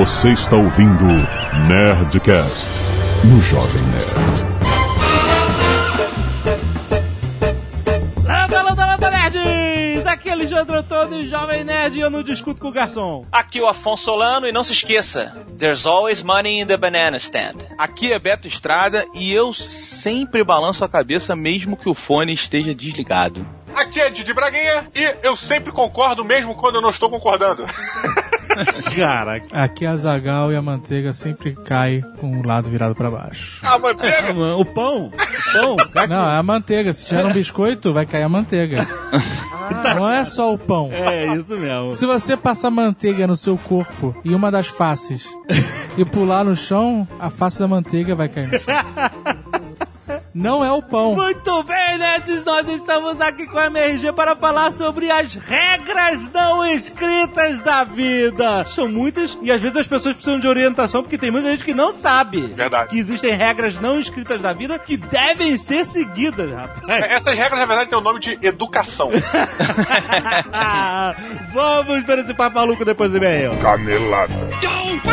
Você está ouvindo Nerdcast no Jovem Nerd. Landa, landa, landa, nerds! Aqui é Alexandre Antônio, Jovem Nerd, e eu não discuto com o garçom. Aqui é o Afonso Solano e não se esqueça, there's always money in the banana stand. Aqui é Beto Estrada e eu sempre balanço a cabeça mesmo que o fone esteja desligado. Aqui é Didi Braguinha e eu sempre concordo mesmo quando eu não estou concordando. Cara, Aqui a Zagal e a manteiga sempre cai com o lado virado pra baixo. A manteiga. o pão, o pão, Não, é a manteiga. Se tiver um biscoito, vai cair a manteiga. Não é só o pão. é isso mesmo. Se você passar manteiga no seu corpo e uma das faces e pular no chão, a face da manteiga vai cair no chão. Não é o pão. Muito bem, nerds, nós estamos aqui com a MRG para falar sobre as regras não escritas da vida. São muitas e às vezes as pessoas precisam de orientação porque tem muita gente que não sabe Verdade. que existem regras não escritas da vida que devem ser seguidas, rapaz. Essas regras, na verdade, têm o nome de educação. Vamos para esse papo maluco depois do e-mail. Canelada. Muito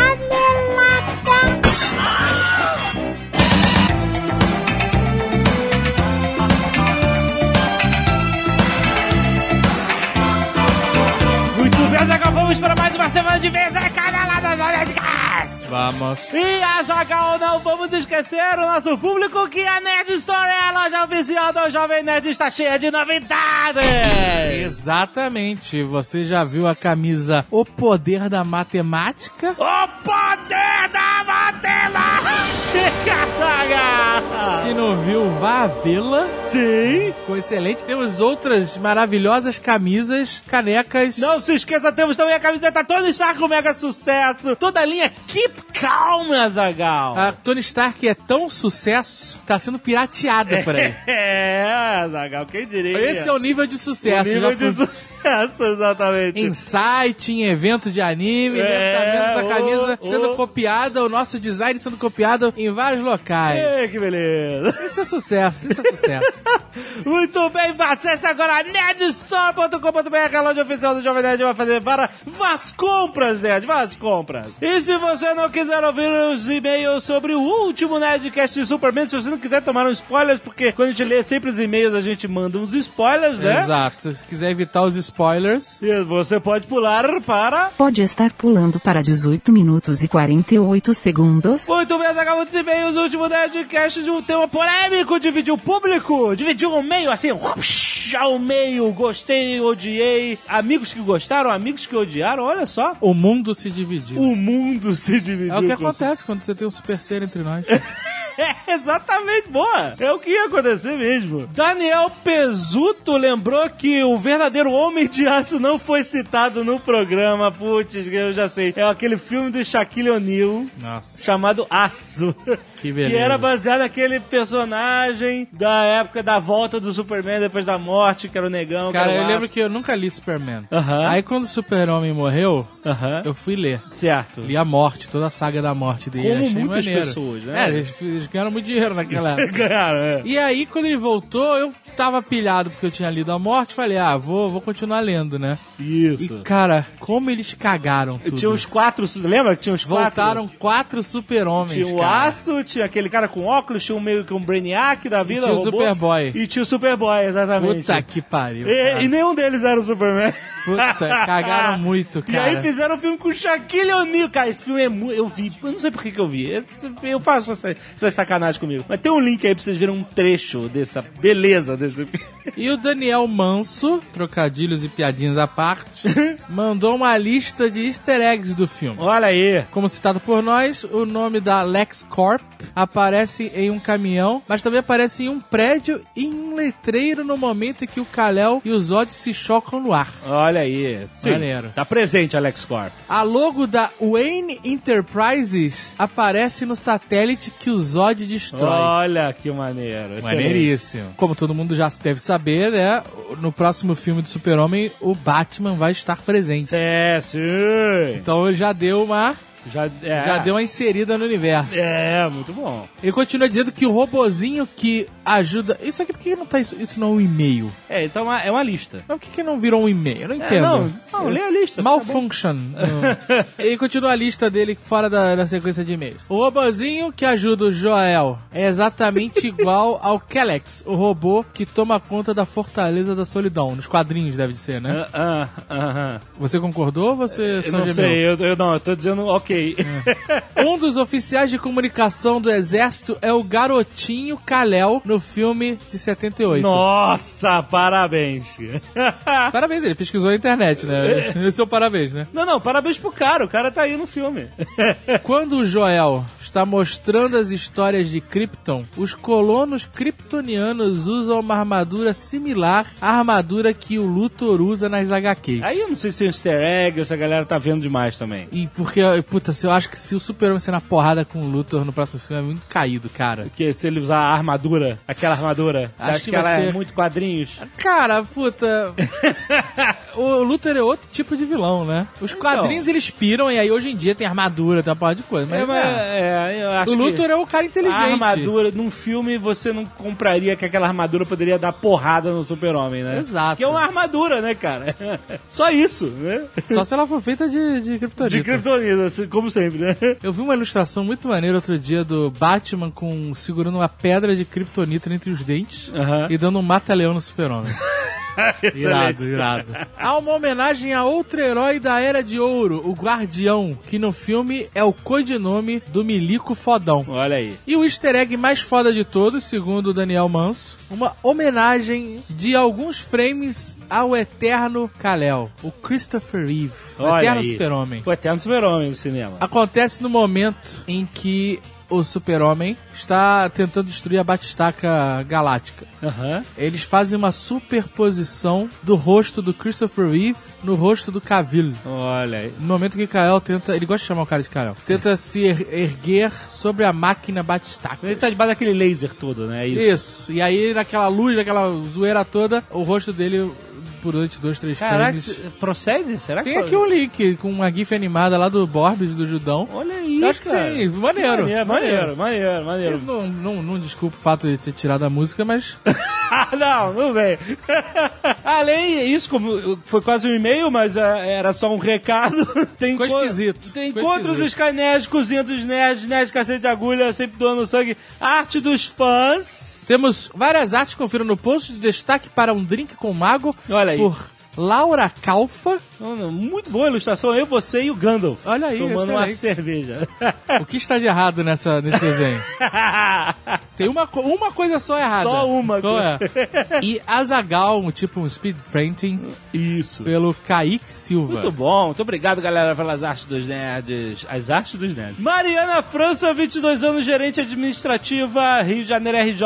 bem, Zagal, vamos para mais uma semana de vez a canelada da Nerdcast. Vamos. E a Zagal, não vamos esquecer o nosso público que a Nerd Store é a loja oficial do Jovem Nerd está cheia de novidades. Exatamente. Você já viu a camisa O Poder da Matemática? O poder da matemática, Zagal. Se não viu, vá vê-la. Sim. Ficou excelente. Temos outras maravilhosas camisas, canecas. Não se esqueça, temos também a camiseta Tony Stark, um mega sucesso. Toda a linha Keep Calm, Zagal. A Tony Stark é tão sucesso, tá sendo pirateada por aí. É, Zagal, quem diria? Esse é o nível de O sucesso. nível Já de fui sucesso, exatamente. em site, em evento de anime, É, deve estar vendo essa ô, camisa ô. sendo copiada, o nosso design sendo copiado em vários locais. Ei, que beleza. Isso é sucesso, isso é sucesso. Muito bem, acesse agora nerdstore.com.br, a loja oficial do Jovem Nerd vai fazer para Vaz Compras, Nerd, Vaz Compras. E se você não quiser ouvir os e-mails sobre o último Nerdcast de Superman, se você não quiser tomar uns spoilers, porque quando a gente lê sempre os e-mails, a gente manda uns spoilers, né? Exato. Se você quiser evitar os spoilers, E você pode pular para... Pode estar pulando para 18 minutos e 48 segundos. Muito bem, acabou de e-mails, o último Nerdcast de um tema polêmico, dividiu o público, dividiu o meio, assim, ao meio, gostei, odiei, amigos que gostaram, amigos que odiaram, olha só. o mundo se dividiu. O mundo se dividiu. É o que acontece quando você tem um super ser entre nós. É, exatamente, boa. É o que ia acontecer mesmo. Daniel Pesuto lembrou que o verdadeiro Homem de Aço não foi citado no programa. Putz, eu já sei. É aquele filme do Shaquille O'Neal chamado Aço. que beleza. Que era baseado naquele personagem da época da volta do Superman depois da morte, que era o negão. Cara, eu o lembro Aço. que eu nunca li Superman. Aham. Aí quando o Super-Homem morreu, Aham. eu fui ler. Certo. Li a morte, toda a saga da morte dele. Como achei muitas maneiro. pessoas, né? É, eles, eles ganharam muito dinheiro naquela época. Ganharam, é. E aí, quando ele voltou, eu tava pilhado porque eu tinha lido a morte. Falei, ah, vou, vou continuar lendo, né? Isso. E, cara, como eles cagaram tudo. Tinha os quatro, lembra que tinha os quatro? Voltaram quatro super-homens, Tinha o cara. Aço, tinha aquele cara com óculos, tinha um meio que um Brainiac da vida. tinha o robô, Superboy. E tinha o Superboy, exatamente. Puta que pariu. E, cara. e nenhum deles era o Superman. Puta, cagaram muito, E cara. aí fizeram um filme com o Shaquille O'Neal. Cara, esse filme é muito... Eu vi, eu não sei por que que eu vi. Esse- Eu faço essa, essa sacanagem comigo. Mas tem um link aí pra vocês verem um trecho dessa beleza desse filme. E o Daniel Manso, trocadilhos e piadinhas à parte, mandou uma lista de easter eggs do filme. Olha aí. Como citado por nós, o nome da LexCorp aparece em um caminhão, mas também aparece em um prédio e em um letreiro no momento em que o Kal-El e o Zod se chocam no ar. Olha aí. Sim, Maneiro. Tá presente, Alex Corp. A logo da Wayne Enterprises aparece no satélite que o Zod destrói. Olha que maneiro. excelente. Maneiríssimo. Como todo mundo já deve saber, né? No próximo filme do Super-Homem, o Batman vai estar presente. É, sim. Então já deu uma. Já, é, Já deu uma inserida no universo. É, muito bom. Ele continua dizendo que o robozinho que ajuda. Isso aqui, por que não tá isso? Isso não é um e-mail? É, então é uma- é uma lista. Mas por que, que não virou um e-mail? Eu não É, entendo. não, Não, lê a lista. Malfunction. No- e continua a lista dele fora da, da sequência de e-mails. O robozinho que ajuda o Joel é exatamente igual ao Kelex, o robô que toma conta da Fortaleza da Solidão. Nos quadrinhos deve ser, né? Ah, ah, aham. Você concordou ou você Eu não gemeu? sei, eu, eu não, eu tô dizendo ok. Um dos oficiais de comunicação do exército é o garotinho Kalel no filme de 78. Nossa, parabéns. Parabéns, ele pesquisou na internet, né? Esse é o parabéns, né? Não, não, parabéns pro cara, o cara tá aí no filme. Quando o Joel está mostrando as histórias de Krypton, os colonos kryptonianos usam uma armadura similar à armadura que o Luthor usa nas HQs. Aí eu não sei se é um easter egg ou se a galera tá vendo demais também. E porque, puta, eu acho que se o Super-Homem ser na porrada com o Luthor no próximo filme é muito caído, cara. Porque se ele usar a armadura, aquela armadura, você Acho acha que que, ela é ser- muito quadrinhos? Cara, puta. o Luthor é outro tipo de vilão, né? Os quadrinhos eles piram e aí hoje em dia tem armadura, tem uma porra de coisa. Mas, É, mas, é, é, eu acho o Luthor que é o cara inteligente. a armadura, num filme você não compraria que aquela armadura poderia dar porrada no super-homem, né? Exato. Que é uma armadura, né, cara? Só isso, né? Só se ela for feita de, de Kryptonita. De Kryptonita, assim, como sempre, né? Eu vi uma ilustração muito maneira outro dia do Batman com segurando uma pedra de Kryptonita entre os dentes e dando um mata-leão no super-homem. irado, irado. Há uma homenagem a outro herói da Era de Ouro, o Guardião, que no filme é o codinome do Milico Fodão. Olha aí. E o easter egg mais foda de todos, segundo o Daniel Manso, uma homenagem de alguns frames ao eterno Kal-El, o Christopher Reeve, o Olha eterno super-homem. O Eterno Super-Homem no cinema. Acontece no momento em que o super-homem está tentando destruir a Batistaca Galáctica. Aham. Eles fazem uma superposição do rosto do Christopher Reeve no rosto do Cavill. Olha aí. No momento que Kael tenta, ele gosta de chamar o cara de Kael, tenta se er- erguer sobre a máquina Batistaca. Ele tá debaixo daquele laser todo, né? É Isso. Isso. E aí, naquela luz, naquela zoeira toda, o rosto dele, durante dois, três Caraca, frames. procede? Será que Tem aqui um link com uma gif animada lá do Borbs, do Judão. Olha aí, Eu acho que cara. sim, maneiro. Maneiro, maneiro, maneiro, maneiro. Eu não, não, não o fato de ter tirado a música, mas. Ah, não, não vem. Além isso, como foi quase um e-mail, mas é, era só um recado. Tem Ficou esquisito. Tem Ficou encontros esquisito. Sky Nerds, cozinha dos nerds, nerds cacete de agulha, sempre doando sangue. Arte dos fãs. Temos várias artes, confira no post, de destaque para um drink com mago. Olha aí. Por Laura Calfa. Muito boa a ilustração, eu, você e o Gandalf. Olha aí, Tomando uma excelente. cerveja. O que está de errado nessa, nesse desenho? Tem uma, uma coisa só errada. Só uma Qual é? E Azagal, tipo um speed painting, Isso. pelo Kaique Silva. Muito bom, muito obrigado, galera, pelas artes dos nerds. As artes dos nerds. Mariana França, 22 anos, gerente administrativa, Rio de Janeiro RJ.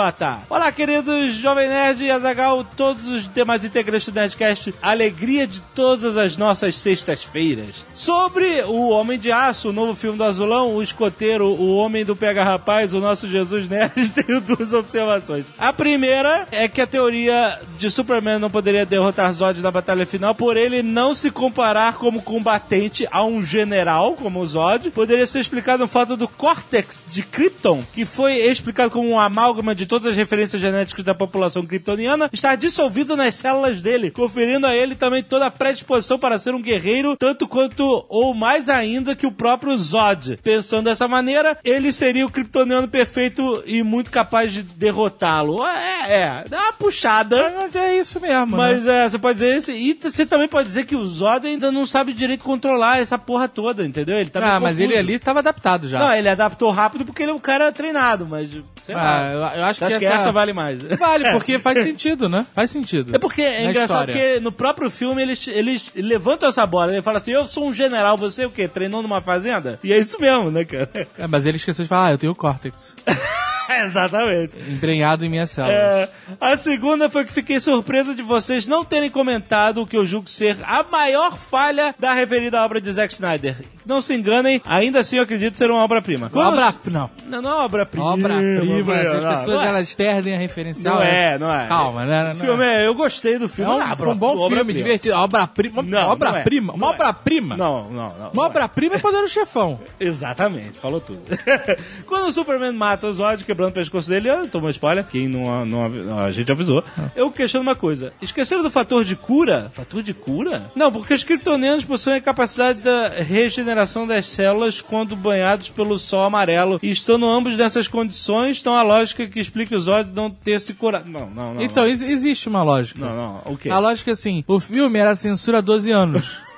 Olá, queridos Jovem Nerd e Azagal, todos os demais integrantes do Nerdcast. Alegria de todas as nossas sextas-feiras. Sobre o Homem de Aço, o novo filme do Azulão, o escoteiro, o Homem do Pega Rapaz, o nosso Jesus Nerd, tenho duas observações. A primeira é que a teoria de Superman não poderia derrotar Zod na batalha final por ele não se comparar como combatente a um general como o Zod. Poderia ser explicado no fato do córtex de Krypton, que foi explicado como um amálgama de todas as referências genéticas da população kryptoniana, estar dissolvido nas células dele, conferindo a ele também toda a predisposição para ser um guerreiro, tanto quanto ou mais ainda que o próprio Zod. Pensando dessa maneira, ele seria o kryptoniano perfeito e muito capaz de derrotá-lo. É, é, dá uma puxada. Mas é isso mesmo. Mas né? é, você pode dizer isso. E você também pode dizer que o Zod ainda não sabe direito controlar essa porra toda, entendeu? Ele tá Ah, mas ele ali estava adaptado já. Não, ele adaptou rápido porque ele é um cara treinado, mas sei Ah, lá. eu, eu acho que, Acho que essa... essa vale mais. Vale, porque faz sentido, né? Faz sentido. É porque é Na engraçado história. porque no próprio filme eles, eles levantam essa bola. Ele fala assim: Eu sou um general, você o quê? Treinou numa fazenda? E é isso mesmo, né, cara? É, mas ele esqueceu de falar, ah, eu tenho córtex. Exatamente. Embrenhado em minha célula. É, a segunda foi que fiquei surpreso de vocês não terem comentado o que eu julgo ser a maior falha da referida obra de Zack Snyder, não se enganem, ainda assim eu acredito ser uma obra-prima. Quando- Obra... Não. Não, não é obra-prima. Obra-prima. Essas não, pessoas, não é. elas perdem a referencial. Não é, não é. Calma, né? O Não filme, é. é- eu gostei do É filme. um, Ah, foi um bom filme, obra-prima. divertido. Obra-prima. Não, Obra-prima. não é. Uma Não é. obra-prima. Não, não, não. Uma obra-prima é Poder do Chefão. Exatamente, falou tudo. Quando o Superman mata o Zod, quebrando o pescoço dele, eu tomo spoiler, quem não, não, não- a gente avisou. Eu questiono uma coisa: esqueceram do fator de cura? Fator de cura? Não, porque os kryptonianos possuem a capacidade da regeneração das células quando banhados pelo sol amarelo. E estando ambos nessas condições, então a lógica que explica o Zod não ter se curado. Não, não, não. Então, ex- existe uma lógica. Não, não, o quê? A lógica é assim, o filme era censura há 12 anos.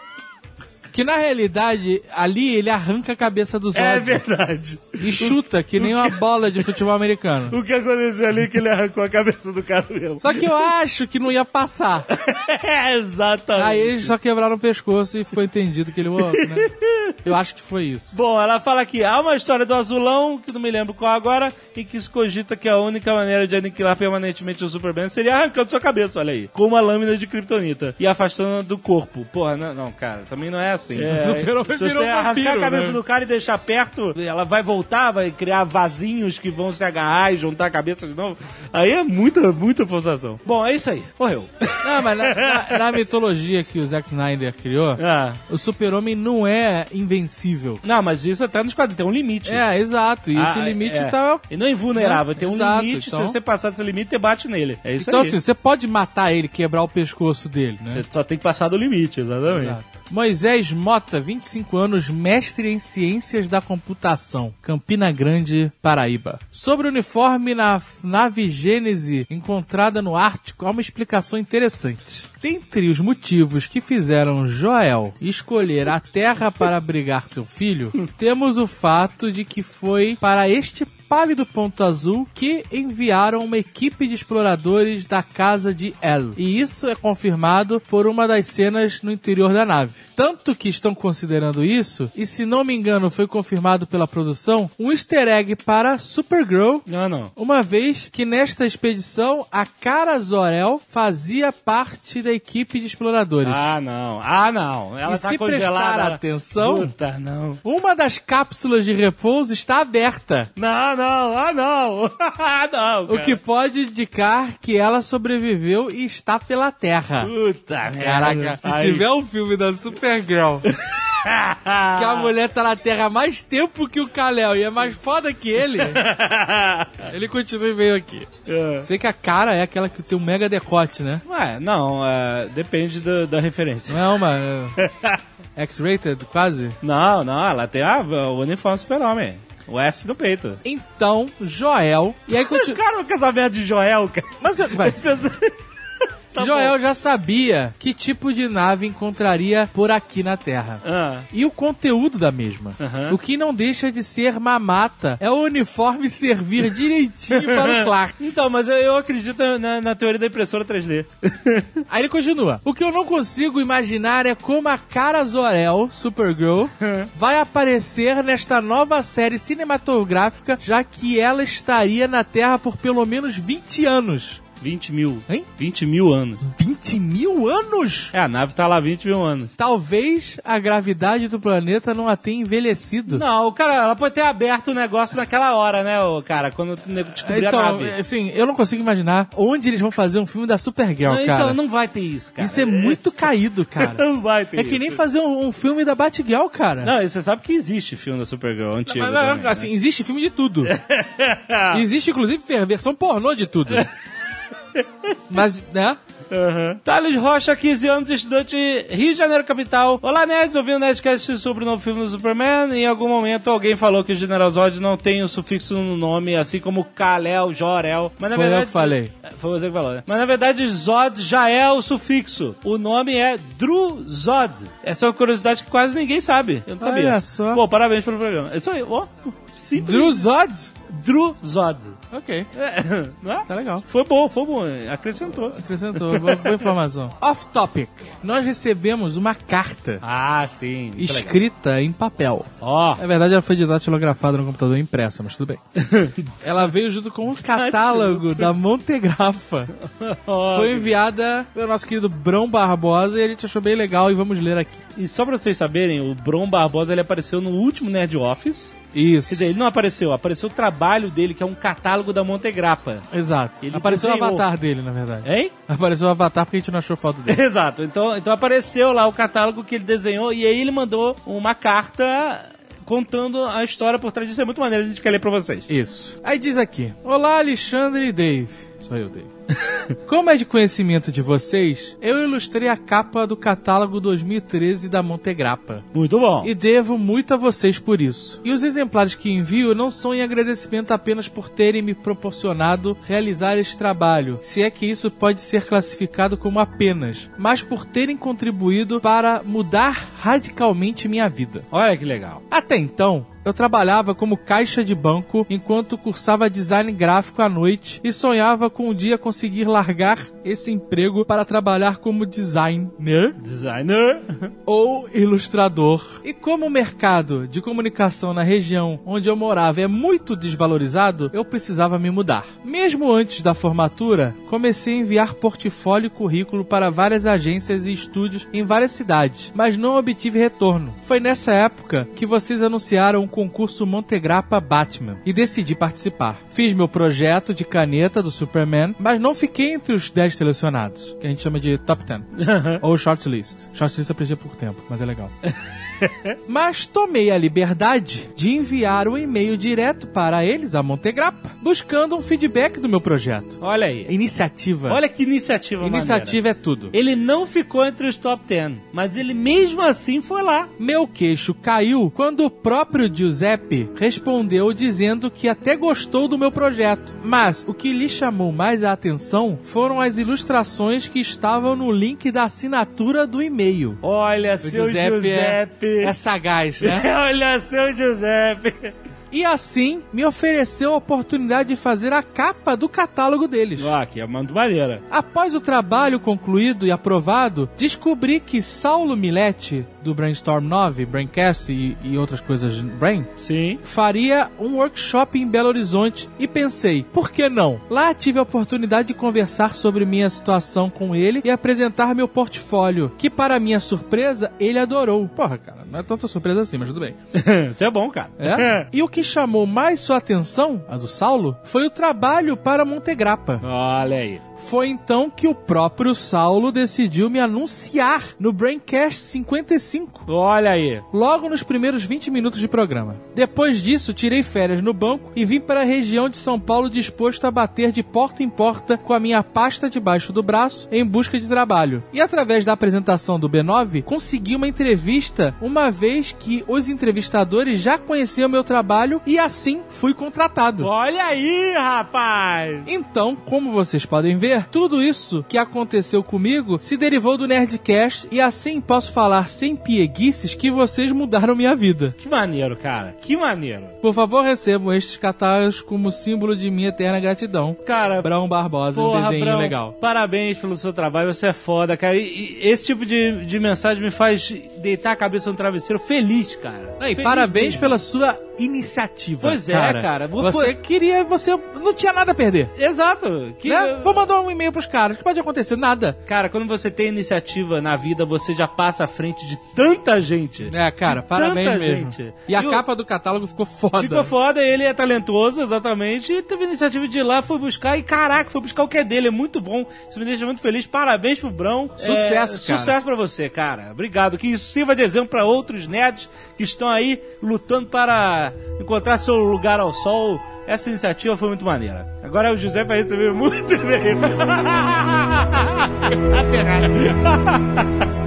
que na realidade, ali ele arranca a cabeça do Zod É verdade. e chuta, que nem uma bola de futebol americano. O que aconteceu ali é que ele arrancou a cabeça do cara mesmo. Só que eu acho que não ia passar. é, exatamente. Aí eles só quebraram o pescoço e ficou entendido que ele morreu, né? Eu acho que foi isso. Bom, ela fala aqui, há uma história do azulão, que não me lembro qual agora, em que se cogita que a única maneira de aniquilar permanentemente o Superman seria arrancando sua cabeça, olha aí, com uma lâmina de kryptonita e afastando do corpo. Porra, não, não, cara, também não é assim. É, O Super-Homem se virou você arrancar vampiro, a cabeça né? do cara e deixar perto, ela vai voltar, vai criar vasinhos que vão se agarrar e juntar a cabeça de novo. Aí é muita, muita forçação. Bom, é isso aí, morreu. Não, mas na, na- na mitologia que o Zack Snyder criou, Ah. o super-homem não é invencível. Não, mas isso até nos quadrinhos, tem um limite. É, exato. E esse Ah, limite é. tá... E não é invulnerável, tem um Exato, limite, então- se você passar desse limite, você bate nele. É isso Então, aí. assim, você pode matar ele, quebrar o pescoço dele, né? Você só tem que passar do limite, exatamente. Exato. Moisés Mota, 25 anos, mestre em ciências da computação, Campina Grande, Paraíba. Sobre o uniforme na nave Gênese encontrada no Ártico, há uma explicação interessante. Dentre os motivos que fizeram Joel escolher a Terra para abrigar seu filho, temos o fato de que foi para este pálido ponto azul que enviaram uma equipe de exploradores da casa de El. E isso é confirmado por uma das cenas no interior da nave. Tanto que estão considerando isso, e se não me engano foi confirmado pela produção, um easter egg para Supergirl Não, não. uma vez que nesta expedição a Cara Zor-El fazia parte da equipe de exploradores. Ah, não. Ah, não. Ela E tá se congelada. prestar atenção- Puta, não. Uma das cápsulas de repouso está aberta. Não, não. Ah, não. ah, não. O cara. que pode indicar que ela sobreviveu e está pela Terra. Puta, merda. Caraca, se Aí. tiver um filme da Supergirl que a mulher tá na Terra há mais tempo que o Kal-El e é mais foda que ele, ele continua e veio aqui. É. Você vê que a cara é aquela que tem um mega decote, né? Ué, não. é, depende da, da referência. Não é uma é, X-rated, quase? Não, não. Ela tem o uniforme super-homem. O S no peito. Então, Joel. E aí continua. Cara, quer essa merda de Joel, cara. Mas vai. Tá Joel já sabia que tipo de nave encontraria por aqui na Terra. Ah. E o conteúdo da mesma. Aham. O que não deixa de ser mamata é o uniforme servir direitinho para o Clark. Então, mas eu, eu acredito na, na teoria da impressora 3D. Aí ele continua. O que eu não consigo imaginar é como a cara Zor-El, Supergirl, vai aparecer nesta nova série cinematográfica, já que ela estaria na Terra por pelo menos 20 anos. 20 mil. Hein? 20 mil anos. 20 mil anos? É, a nave tá lá 20 mil anos. Talvez a gravidade do planeta não a tenha envelhecido. Não, o cara, ela pode ter aberto o negócio naquela hora, né, o cara, quando o nego descobrir a Então, nave. assim, eu não consigo imaginar onde eles vão fazer um filme da Supergirl, Não, cara. então, não vai ter isso, cara. Isso é muito caído, cara. Não vai ter É que nem isso. fazer um, um filme da Batgirl, cara. Não, você sabe que existe filme da Supergirl antigo Mas, mas, também, assim, existe filme de tudo. existe, inclusive, versão pornô de tudo. Mas, né? Uhum. Thales Rocha, 15 anos, estudante Rio de Janeiro, capital. Olá, nerds. Ouvi um Nerdcast sobre o novo filme do Superman. Em algum momento alguém falou que o General Zod não tem o sufixo no nome, assim como Kal-El, Jor-El. Mas na Foi eu verdade... que falei. Foi você que falou, né? Mas na verdade, Zod já é o sufixo. O nome é Dru-Zod. Essa é uma curiosidade que quase ninguém sabe. Eu não Olha sabia. só. Pô, parabéns pelo programa. É isso aí, ó. Simples. Drew Zod? Drew Zod. Ok, É, não é? tá legal. Foi bom, foi bom. Acrescentou. Acrescentou, boa, boa informação. Off topic. Nós recebemos uma carta Ah, sim. muito legal. escrita em papel. Ó, Na verdade, ela foi datilografada no computador impressa, mas tudo bem. ela veio junto com um catálogo da Montegrafa. Foi enviada pelo nosso querido Brão Barbosa e a gente achou bem legal e vamos ler aqui. E só pra vocês saberem, o Bron Barbosa ele apareceu no último Nerd Office. Isso. Quer dizer, ele não apareceu, apareceu o trabalho dele, que é um catálogo da Montegrappa. Exato. Ele Apareceu o desenhou. avatar dele, na verdade. Hein? Apareceu o avatar porque a gente não achou foto dele. Exato. Então, então apareceu lá o catálogo que ele desenhou e aí ele mandou uma carta contando a história por trás disso. É muito maneiro, a gente quer ler pra vocês. Isso. Aí diz aqui: Olá, Alexandre e Dave. Sou eu, Dave. Como é de conhecimento de vocês, eu ilustrei a capa do catálogo 2013 da Montegrappa. Muito bom. E devo muito a vocês por isso. E os exemplares que envio não são em agradecimento apenas por terem me proporcionado realizar este trabalho, se é que isso pode ser classificado como apenas, mas por terem contribuído para mudar radicalmente minha vida. Olha que legal. Até então, eu trabalhava como caixa de banco enquanto cursava design gráfico à noite e sonhava com um dia conseguir largar esse emprego para trabalhar como designer Designer. ou ilustrador. E como o mercado de comunicação na região onde eu morava é muito desvalorizado, eu precisava me mudar. Mesmo antes da formatura, comecei a enviar portfólio e currículo para várias agências e estúdios em várias cidades, mas não obtive retorno. Foi nessa época que vocês anunciaram concurso Montegrappa Batman e decidi participar. Fiz meu projeto de caneta do Superman, mas não fiquei entre os 10 selecionados, que a gente chama de top 10 ou shortlist. Shortlist eu aprendi pouco tempo, mas é legal. Mas tomei a liberdade de enviar um e-mail direto para eles, a Montegrappa, buscando um feedback do meu projeto. Olha aí. Iniciativa. Olha que iniciativa Iniciativa é tudo. maneira. Ele não ficou entre os top 10, mas ele mesmo assim foi lá. Meu queixo caiu quando o próprio Giuseppe respondeu dizendo que até gostou do meu projeto. Mas o que lhe chamou mais a atenção foram as ilustrações que estavam no link da assinatura do e-mail. Olha, O seu Giuseppe, Giuseppe. É, é sagaz, né? Olha, seu Giuseppe. E assim me ofereceu a oportunidade de fazer a capa do catálogo deles. Ó, que é muito maneira. Após o trabalho concluído e aprovado, descobri que Saulo Milete, do Brainstorm 9, Braincast e, e outras coisas Brain, Sim. faria um workshop em Belo Horizonte e pensei, por que não? Lá tive a oportunidade de conversar sobre minha situação com ele e apresentar meu portfólio, que para minha surpresa, ele adorou. Porra, cara, não é tanta surpresa assim, mas tudo bem. Isso é bom, cara. É? E o que chamou mais sua atenção, a do Saulo, foi o trabalho para Montegrappa. Olha aí. Foi então que o próprio Saulo decidiu me anunciar no Braincast 55. Olha aí. Logo nos primeiros 20 minutos de programa. Depois disso, tirei férias no banco e vim para a região de São Paulo disposto a bater de porta em porta com a minha pasta debaixo do braço em busca de trabalho. E através da apresentação do B9, consegui uma entrevista, uma vez que os entrevistadores já conheciam meu trabalho e assim fui contratado. Olha aí, rapaz. Então, como vocês podem ver, tudo isso que aconteceu comigo se derivou do Nerdcast e assim posso falar sem pieguices que vocês mudaram minha vida. Que maneiro, cara. Que maneiro. Por favor, recebam estes catálogos como símbolo de minha eterna gratidão. Cara, Brão Barbosa, um Porra, desenho Brão, legal. Parabéns pelo seu trabalho, você é foda, cara. E, e esse tipo de, de mensagem me faz deitar a cabeça no travesseiro feliz, cara. Não, e Feliz parabéns mesmo. pela sua iniciativa. Pois é, cara. Você foi- queria, você não tinha nada a perder. Exato. Que, Né? Vou mandar um e-mail pros caras. que pode acontecer? Nada. Cara, quando você tem iniciativa na vida, você já passa à frente de tanta gente. É, cara, De parabéns mesmo. gente. E a E o- capa do catálogo ficou foda. Ficou foda, ele é talentoso, exatamente, e teve a iniciativa de ir lá, foi buscar, e caraca, foi buscar o que é dele, é muito bom, isso me deixa muito feliz, parabéns pro Brão. Sucesso, É, cara. Sucesso pra você, cara, obrigado, que isso sirva de exemplo pra outros nerds que estão aí lutando para encontrar seu lugar ao sol, essa iniciativa foi muito maneira. Agora o José vai receber muito bem.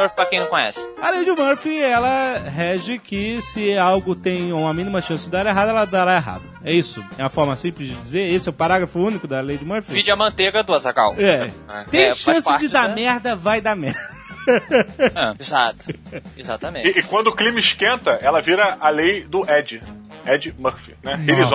Murphy pra quem não conhece? A lei de Murphy, ela rege que se algo tem uma mínima chance de dar errado, ela dará errado. É isso. É uma forma simples de dizer. Esse é o parágrafo único da lei de Murphy. Vide a manteiga do Azagal. É. Tem É, faz chance parte de dar da- merda, vai dar merda. Exato. Exatamente. E, e quando o clima esquenta, ela vira a lei do Ed. Ed Murphy, né? Eles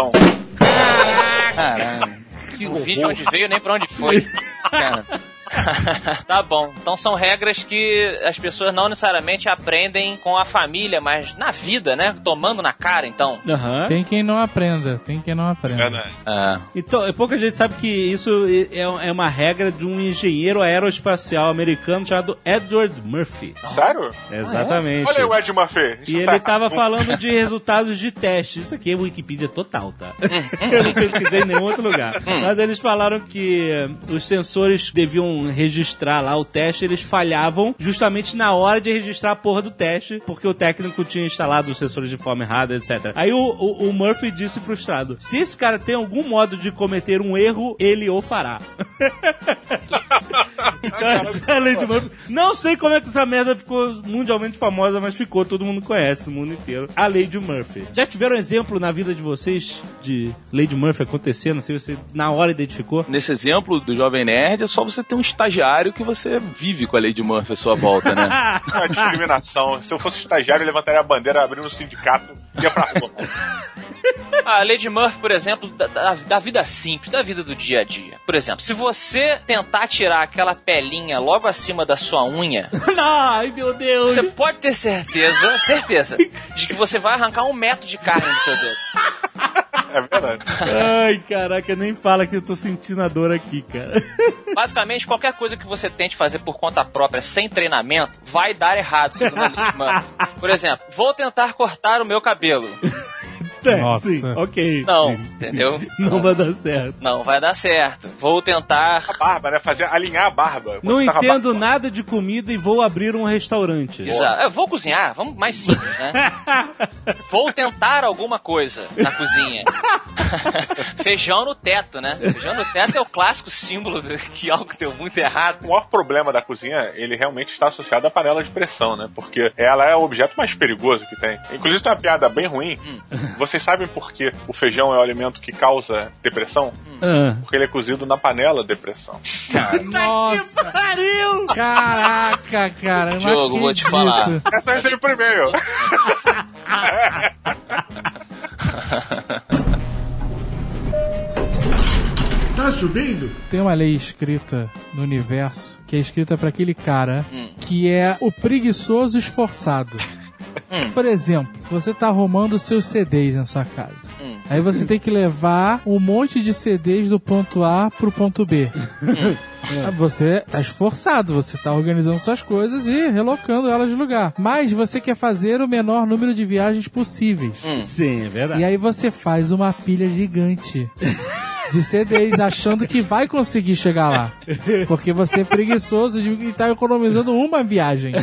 Caralho. Que Não vi de horror, onde veio nem pra onde foi. cara. tá bom. Então são regras que as pessoas não necessariamente aprendem com a família, mas na vida, né? Tomando na cara, então. Aham. Tem quem não aprenda, tem quem não aprenda. Verdade. É. Então, é pouca gente sabe que isso é é uma regra de um engenheiro aeroespacial americano chamado Edward Murphy. Sério? Exatamente. Olha aí o Ed Murphy. Isso E tá ele tava errado. falando de resultados de teste. Isso aqui é Wikipedia total, tá? Eu não pesquisei em nenhum outro lugar. Mas eles falaram que os sensores deviam registrar lá o teste, eles falhavam justamente na hora de registrar a porra do teste, porque o técnico tinha instalado os sensores de forma errada, etc. Aí o, o- o Murphy disse frustrado: se esse cara tem algum modo de cometer um erro, ele o fará. Então, essa é a de Murphy. Não sei como é que essa merda ficou mundialmente famosa, mas ficou, todo mundo conhece, o mundo inteiro. A de Murphy. Já tiveram exemplo na vida de vocês de de Murphy acontecendo? Se você na hora identificou? Nesse exemplo do Jovem Nerd, é só você ter um estagiário que você vive com a de Murphy à sua volta, né? Uma discriminação. Se eu fosse estagiário, eu levantaria a bandeira, abrindo um sindicato e ia pra rua. A Lady Murphy, por exemplo, da, da- da vida simples, da vida do dia a dia. Por exemplo, se você tentar tirar aquela pelinha logo acima da sua unha, Ai, meu Deus! você pode ter certeza, certeza, de que você vai arrancar um metro de carne do seu dedo. É verdade. Ai, caraca, nem fala que eu tô sentindo a dor aqui, cara. Basicamente, qualquer coisa que você tente fazer por conta própria, sem treinamento, vai dar errado, segundo a. Por exemplo, vou tentar cortar o meu cabelo. É, Nossa. Sim, ok. Não, entendeu? Não vai dar certo. Não vai dar certo. Vou tentar A barba, né? Fazer, alinhar a barba. Não você entendo barba- nada de comida e vou abrir um restaurante. Exato. Eu vou cozinhar, vamos mais simples, né? vou tentar alguma coisa na cozinha. Feijão no teto, né? Feijão no teto é o clássico símbolo de que algo deu muito errado. O maior problema da cozinha, ele realmente está associado à panela de pressão, né? Porque ela é o objeto mais perigoso que tem. Inclusive tem uma piada bem ruim. Vocês sabem por que o feijão é o alimento que causa depressão? Ah. Porque ele é cozido na panela de pressão. Nossa, Pariu! caraca, cara. Diogo, vou te falar. Essa eu recebi por e-mail. Tem uma lei escrita no universo que é escrita pra aquele cara Hum. que é o preguiçoso esforçado. Hum. Por exemplo, você tá arrumando seus CDs na sua casa. Hum. Aí você tem que levar um monte de CDs do ponto A pro ponto B. Hum. Ah, Você tá esforçado, você tá organizando suas coisas e relocando elas de lugar. Mas você quer fazer o menor número de viagens possíveis. Hum. Sim, é verdade. E aí você faz uma pilha gigante de CDs, achando que vai conseguir chegar lá. Porque você é preguiçoso de estar economizando uma viagem.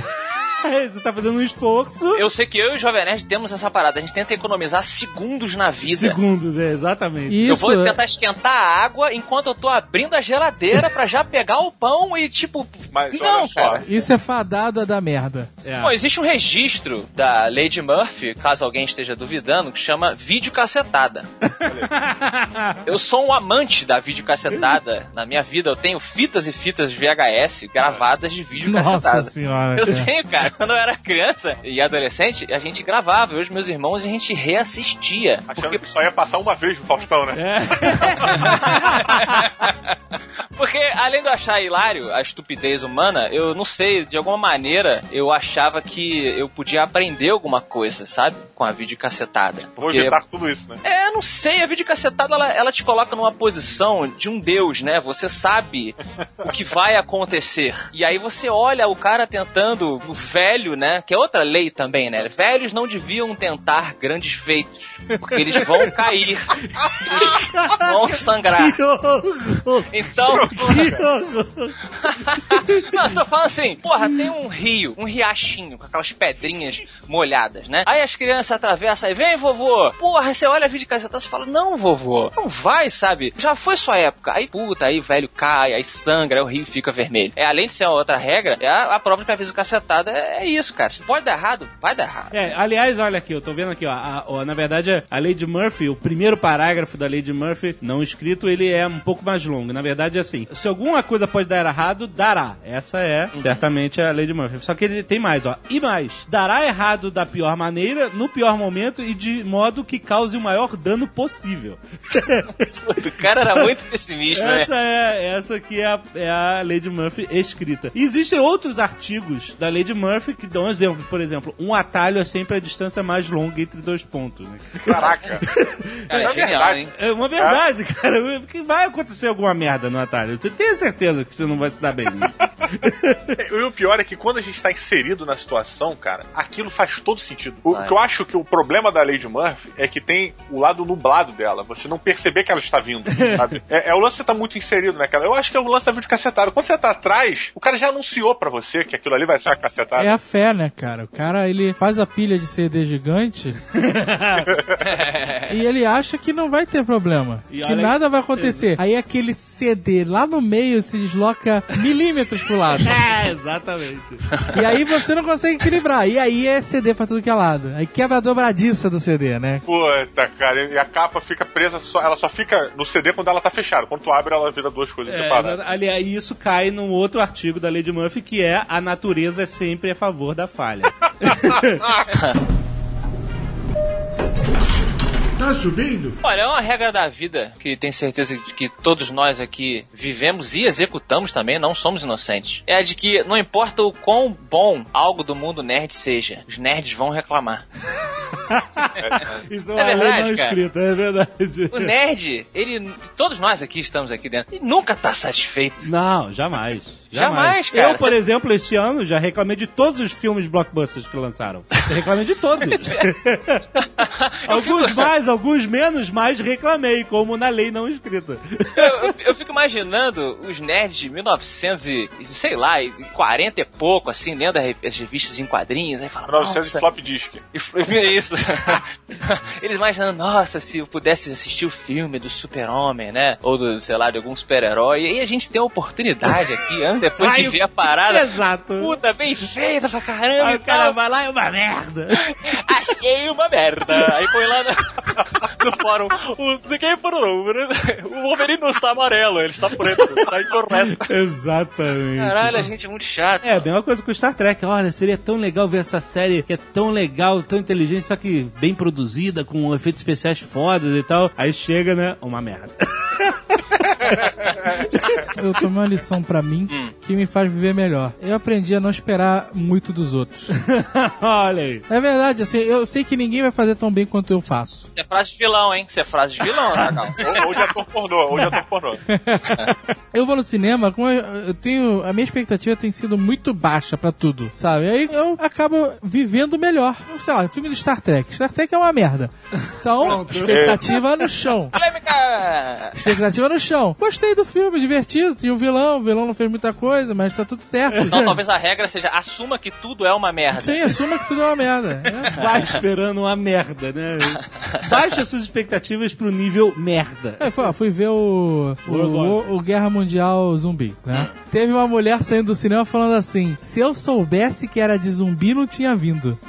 Você tá fazendo um esforço. Eu sei que eu e o Jovem Nerd temos essa parada. A gente tenta economizar segundos na vida. Segundos, é, exatamente. Eu Isso vou é- tentar esquentar a água enquanto eu tô abrindo a geladeira pra já pegar o pão e tipo. Mas não, olha só. cara. Isso é fadado a dar merda. É. Bom, existe um registro da Lady Murphy, caso alguém esteja duvidando, que chama videocassetada. eu sou um amante da videocassetada. Na minha vida, eu tenho fitas e fitas de VHS gravadas de videocassetada. Nossa senhora. Eu cara. tenho, cara. Quando eu era criança e adolescente, a gente gravava, eu e os meus irmãos, e a gente reassistia. Achando Porque que só ia passar uma vez no Faustão, né? É. Porque, além de eu achar hilário a estupidez humana, eu não sei, de alguma maneira, eu achava que eu podia aprender alguma coisa, sabe? Com a videocassetada. Vou Porque, evitar tudo isso, né? é, não sei, a videocassetada, ela, ela te coloca numa posição de um deus, né? Você sabe o que vai acontecer. E aí você olha o cara tentando, o velho, né? Que é outra lei também, né? Velhos não deviam tentar grandes feitos, porque eles vão cair. Eles vão sangrar. Então! Não, eu tô falando assim, porra, tem um rio, um riachinho com aquelas pedrinhas molhadas, né? Aí as crianças atravessam e vem, vovô. Porra, você olha a vídeo casseta e fala, não, vovô, não vai, sabe? Já foi sua época. Aí, puta, aí velho cai, aí sangra, aí o rio fica vermelho. É, além de ser uma outra regra, é a, a prova de que a videocassetada é, é isso, cara. Se pode dar errado, vai dar errado. É, aliás, olha aqui, eu tô vendo aqui, ó, a- ó, na verdade, a lei de Murphy, o primeiro parágrafo da lei de Murphy, não escrito, ele é um pouco mais longo. Na verdade, é assim, se alguma coisa pode dar errado, dará. Essa é, certamente, a lei de Murphy. Só que ele tem mais, ó, e mais, dará errado da pior maneira, no pior momento e de modo que cause o maior dano possível. O cara era muito pessimista, né? Essa é, essa aqui é a, é a lei de Murphy escrita. E existem outros artigos da lei de Murphy que dão exemplos. Por exemplo, um atalho é sempre a distância mais longa entre dois pontos. Né? Caraca. Cara, É genial, verdade. hein? É uma verdade, cara. Porque vai acontecer alguma merda no atalho. Você tem certeza que você não vai se dar bem nisso. E o pior é que quando a gente tá inserido na situação, cara, aquilo faz todo sentido. O Vai. que eu acho que o problema da Lady Murphy é que tem o lado nublado dela. Você não perceber que ela está vindo, sabe? É, é o lance que você tá muito inserido naquela. Eu acho que é o lance da cacetada. Quando você tá atrás, o cara já anunciou pra você que aquilo ali vai ser uma cacetada. É a fé, né, cara? O cara, ele faz a pilha de CD gigante e ele acha que não vai ter problema. E que olha- nada vai acontecer. Aí aquele CD lá no meio se desloca milímetros pro lado. é, exatamente. E aí você não consegue equilibrar. E aí é CD pra tudo que é lado. Aí quebra a dobradiça do CD, né? Puta, cara, e a capa fica presa só. Ela só fica no CD quando ela tá fechada. Quando tu abre, ela vira duas coisas É, separadas. aliás, isso cai num outro artigo da lei de Murphy que é a natureza é sempre a favor da falha. Tá subindo? Olha, é uma regra da vida que tenho certeza de que todos nós aqui vivemos e executamos também, não somos inocentes. É a de que não importa o quão bom algo do mundo nerd seja, os nerds vão reclamar. Isso é É verdade, não cara. escrita, é verdade. O nerd, ele. Todos nós aqui estamos aqui dentro. Ele nunca tá satisfeito. Não, jamais. Jamais, cara. Eu, por Você- exemplo, este ano já reclamei de todos os filmes blockbusters que lançaram. Eu reclamei de todos. alguns mais, alguns menos, mas reclamei, como na lei não escrita. Eu, eu- eu fico imaginando os nerds de 1900 e, sei lá, e 40 e pouco, assim, lendo as re- as revistas em quadrinhos, aí falam, 900 nossa, flop disk. E foi isso. Eles imaginando, nossa, se eu pudesse assistir o filme do super-homem, né? Ou do, sei lá, de algum super-herói. E aí a gente tem a oportunidade aqui, anos depois de Ai, ver a parada. Exato. Puta, bem feita pra caramba. Aí o cara tal. vai lá e é uma merda. Achei uma merda. Aí põe lá no, no fórum, o quem o Wolverine não está amarelo, ele está preto, está incorreto. Exatamente. Caralho, a gente é muito chato. É, a mesma coisa com o Star Trek. Olha, seria tão legal ver essa série que é tão legal, tão inteligente, só que bem produzida, com efeitos especiais fodas e tal. Aí chega, né? Uma merda. Eu tomei uma lição pra mim que me faz viver melhor. Eu aprendi a não esperar muito dos outros. Olha aí. É verdade, assim, eu sei que ninguém vai fazer tão bem quanto eu faço. Isso é frase de vilão, hein? Isso é frase de vilão, Zagal. Ou de ator pornô, ou de ator pornô. Eu vou no cinema, como eu, eu tenho. A minha expectativa tem sido muito baixa pra tudo, sabe? Aí eu acabo vivendo melhor. Sei lá, filme do Star Trek. Star Trek é uma merda. Então, expectativa no chão. Polêmica! Expectativa no chão. Gostei do filme, divertido. Tinha um vilão, o vilão não fez muita coisa, mas tá tudo certo. Então talvez a regra seja assuma que tudo é uma merda. Sim, assuma que tudo é uma merda. É. Vai esperando uma merda, né? Baixa suas expectativas pro nível merda. É, foi, fui ver o, o, o- o Guerra Mundial Zumbi, né? Teve uma mulher saindo do cinema falando assim: se eu soubesse que era de zumbi, não tinha vindo.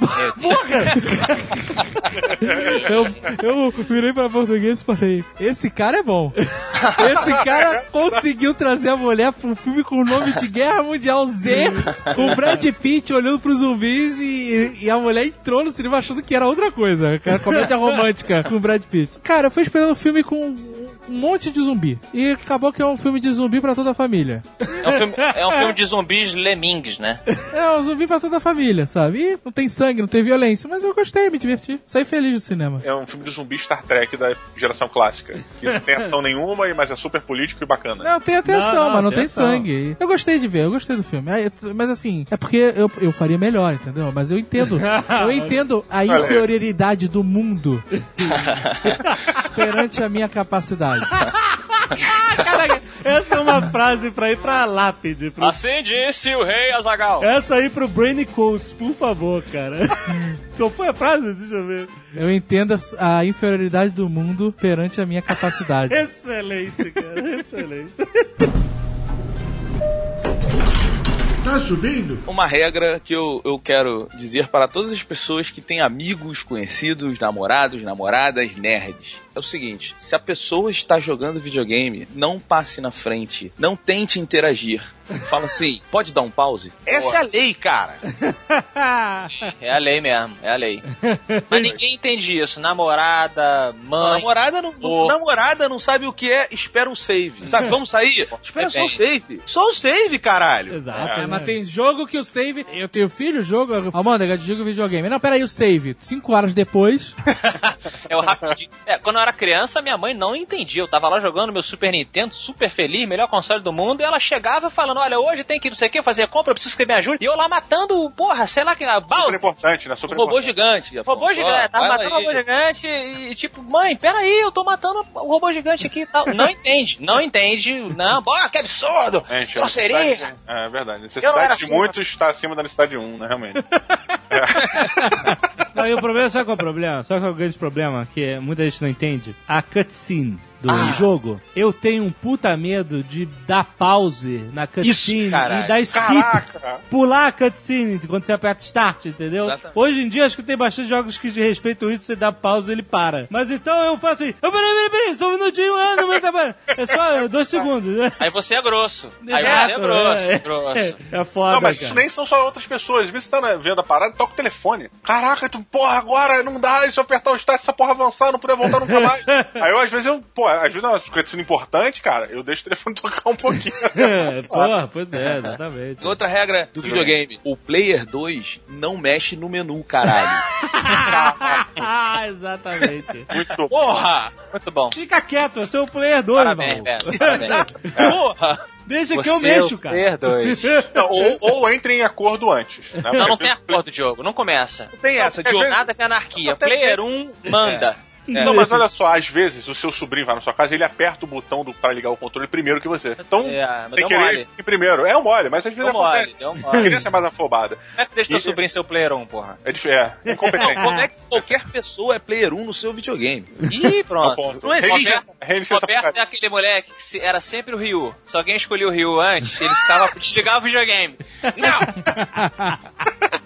eu, eu virei pra português e falei: esse cara é bom. Esse cara conseguiu trazer a mulher pra um filme com o nome de Guerra Mundial Z, com o Brad Pitt olhando pros zumbis e, e a mulher entrou no cinema achando que era outra coisa, que era comédia romântica com o Brad Pitt. Cara, eu fui esperando um filme com um monte de zumbi. E acabou que é um filme de zumbi pra toda a família. É um filme, é um filme de zumbis lemmings, né? É um zumbi pra toda a família, sabe? E não tem sangue, não tem violência, mas eu gostei, me diverti. Saí feliz do cinema. É um filme de zumbi Star Trek da geração clássica. Que não tem ação nenhuma, mas é super político e bacana. Não, tem atenção, Não, não, mas não tem tem sangue. Eu gostei de ver, eu gostei do filme. Mas assim, é porque eu, eu faria melhor, entendeu? Mas eu entendo. Eu entendo a inferioridade do mundo perante a minha capacidade. Caraca, essa é uma frase pra ir pra lápide. Pro... Assim disse o rei Azagal. Essa aí pro Brainy Coates, por favor, cara. Qual foi a frase? Deixa eu ver. Eu entendo a, a inferioridade do mundo perante a minha capacidade. Excelente, cara. Excelente. Tá subindo? Uma regra que eu, eu quero dizer para todas as pessoas que têm amigos, conhecidos, namorados, namoradas, nerds. É o seguinte: se a pessoa está jogando videogame, não passe na frente, não tente interagir. Fala assim, pode dar um pause? Essa é a lei, cara. É a lei mesmo, é a lei. Mas ninguém entende isso. Namorada, mãe. namorada não, namorada não sabe o que é, espera um save. Sabe, vamos sair? Espera só o Depende. save. Só o save, caralho. Exato. É, mas tem jogo que o save. Eu tenho filho, jogo. Amanda, eu jogo videogame. Não, peraí, o save. Cinco horas depois. É o rapidinho. É, quando eu era criança, minha mãe não entendia. Eu tava lá jogando meu Super Nintendo, super feliz, melhor console do mundo, e ela chegava falando: Olha, hoje tem que não sei o que, fazer compra, eu preciso que me ajude. E eu lá matando, porra, sei lá que. A Super Bowser. importante, né? O Super robô importante. gigante. Robô gigante, tava matando o robô gigante e, tipo, mãe, peraí, eu tô matando o robô gigante aqui e tal. Não entende, não entende, não, bora, que absurdo! Gente, a Grosseria! necessidade- É verdade. A necessidade era de assim, muitos está acima da necessidade de um, né? Realmente. Não, e o problema, sabe qual é o problema? Sabe qual é o grande problema? Que muita gente não entende? A cutscene do Ah. jogo. Eu tenho um puta medo de dar pause na cutscene e dar skip. Caraca! Pular a cutscene quando você aperta start, entendeu? Exatamente. Hoje em dia acho que tem bastante jogos que respeitam isso, você dá pausa ele para. Mas então eu faço assim, oh, peraí, peraí, peraí, só um minutinho, ah, não vai. É só dois segundos, né? Aí você é grosso. Aí você Exato, é grosso, é. grosso. É, é foda, Não, mas cara. isso nem são só outras pessoas. Às vezes você tá né, vendo a parada e toca o telefone. Caraca, tu, porra, agora não dá. E se eu apertar o start, essa porra avançar, não puder voltar nunca mais. Aí eu, às vezes, eu, pô, às vezes é uma coisa importante, cara, eu deixo o telefone tocar um pouquinho. É, porra, pois é, exatamente. Outra regra do videogame: o Player 2 não mexe no menu, caralho. ah, exatamente. Muito Porra! Muito bom. Fica quieto, eu sou o player 2, Parabéns. Porra! Deixa que Você eu mexo, é o cara. Player 2. Não, ou, ou entre em acordo antes. Né? Não, não tem acordo de jogo, não começa. Não tem essa, Não, é Diogo. Nada de anarquia. Player 1 manda. Não, mas olha só, às vezes o seu sobrinho vai na sua casa e ele aperta o botão do, pra ligar o controle primeiro que você. Então, É, sem deu querer, mole. fica primeiro. É um mole, mas às vezes Deu mole, acontece. mole. A criança é mais afobada. Como é que deixa teu E- sobrinho ser o Player 1, porra? É, é Não, incompetente. como é que qualquer pessoa é Player 1 no seu videogame? Ih, pronto. ponto. Não existe. Roberto, Reinicia essa Roberto é aquele moleque que se- era sempre o Ryu. Se alguém escolhia o Ryu antes, ele ficava desligar o videogame. Não!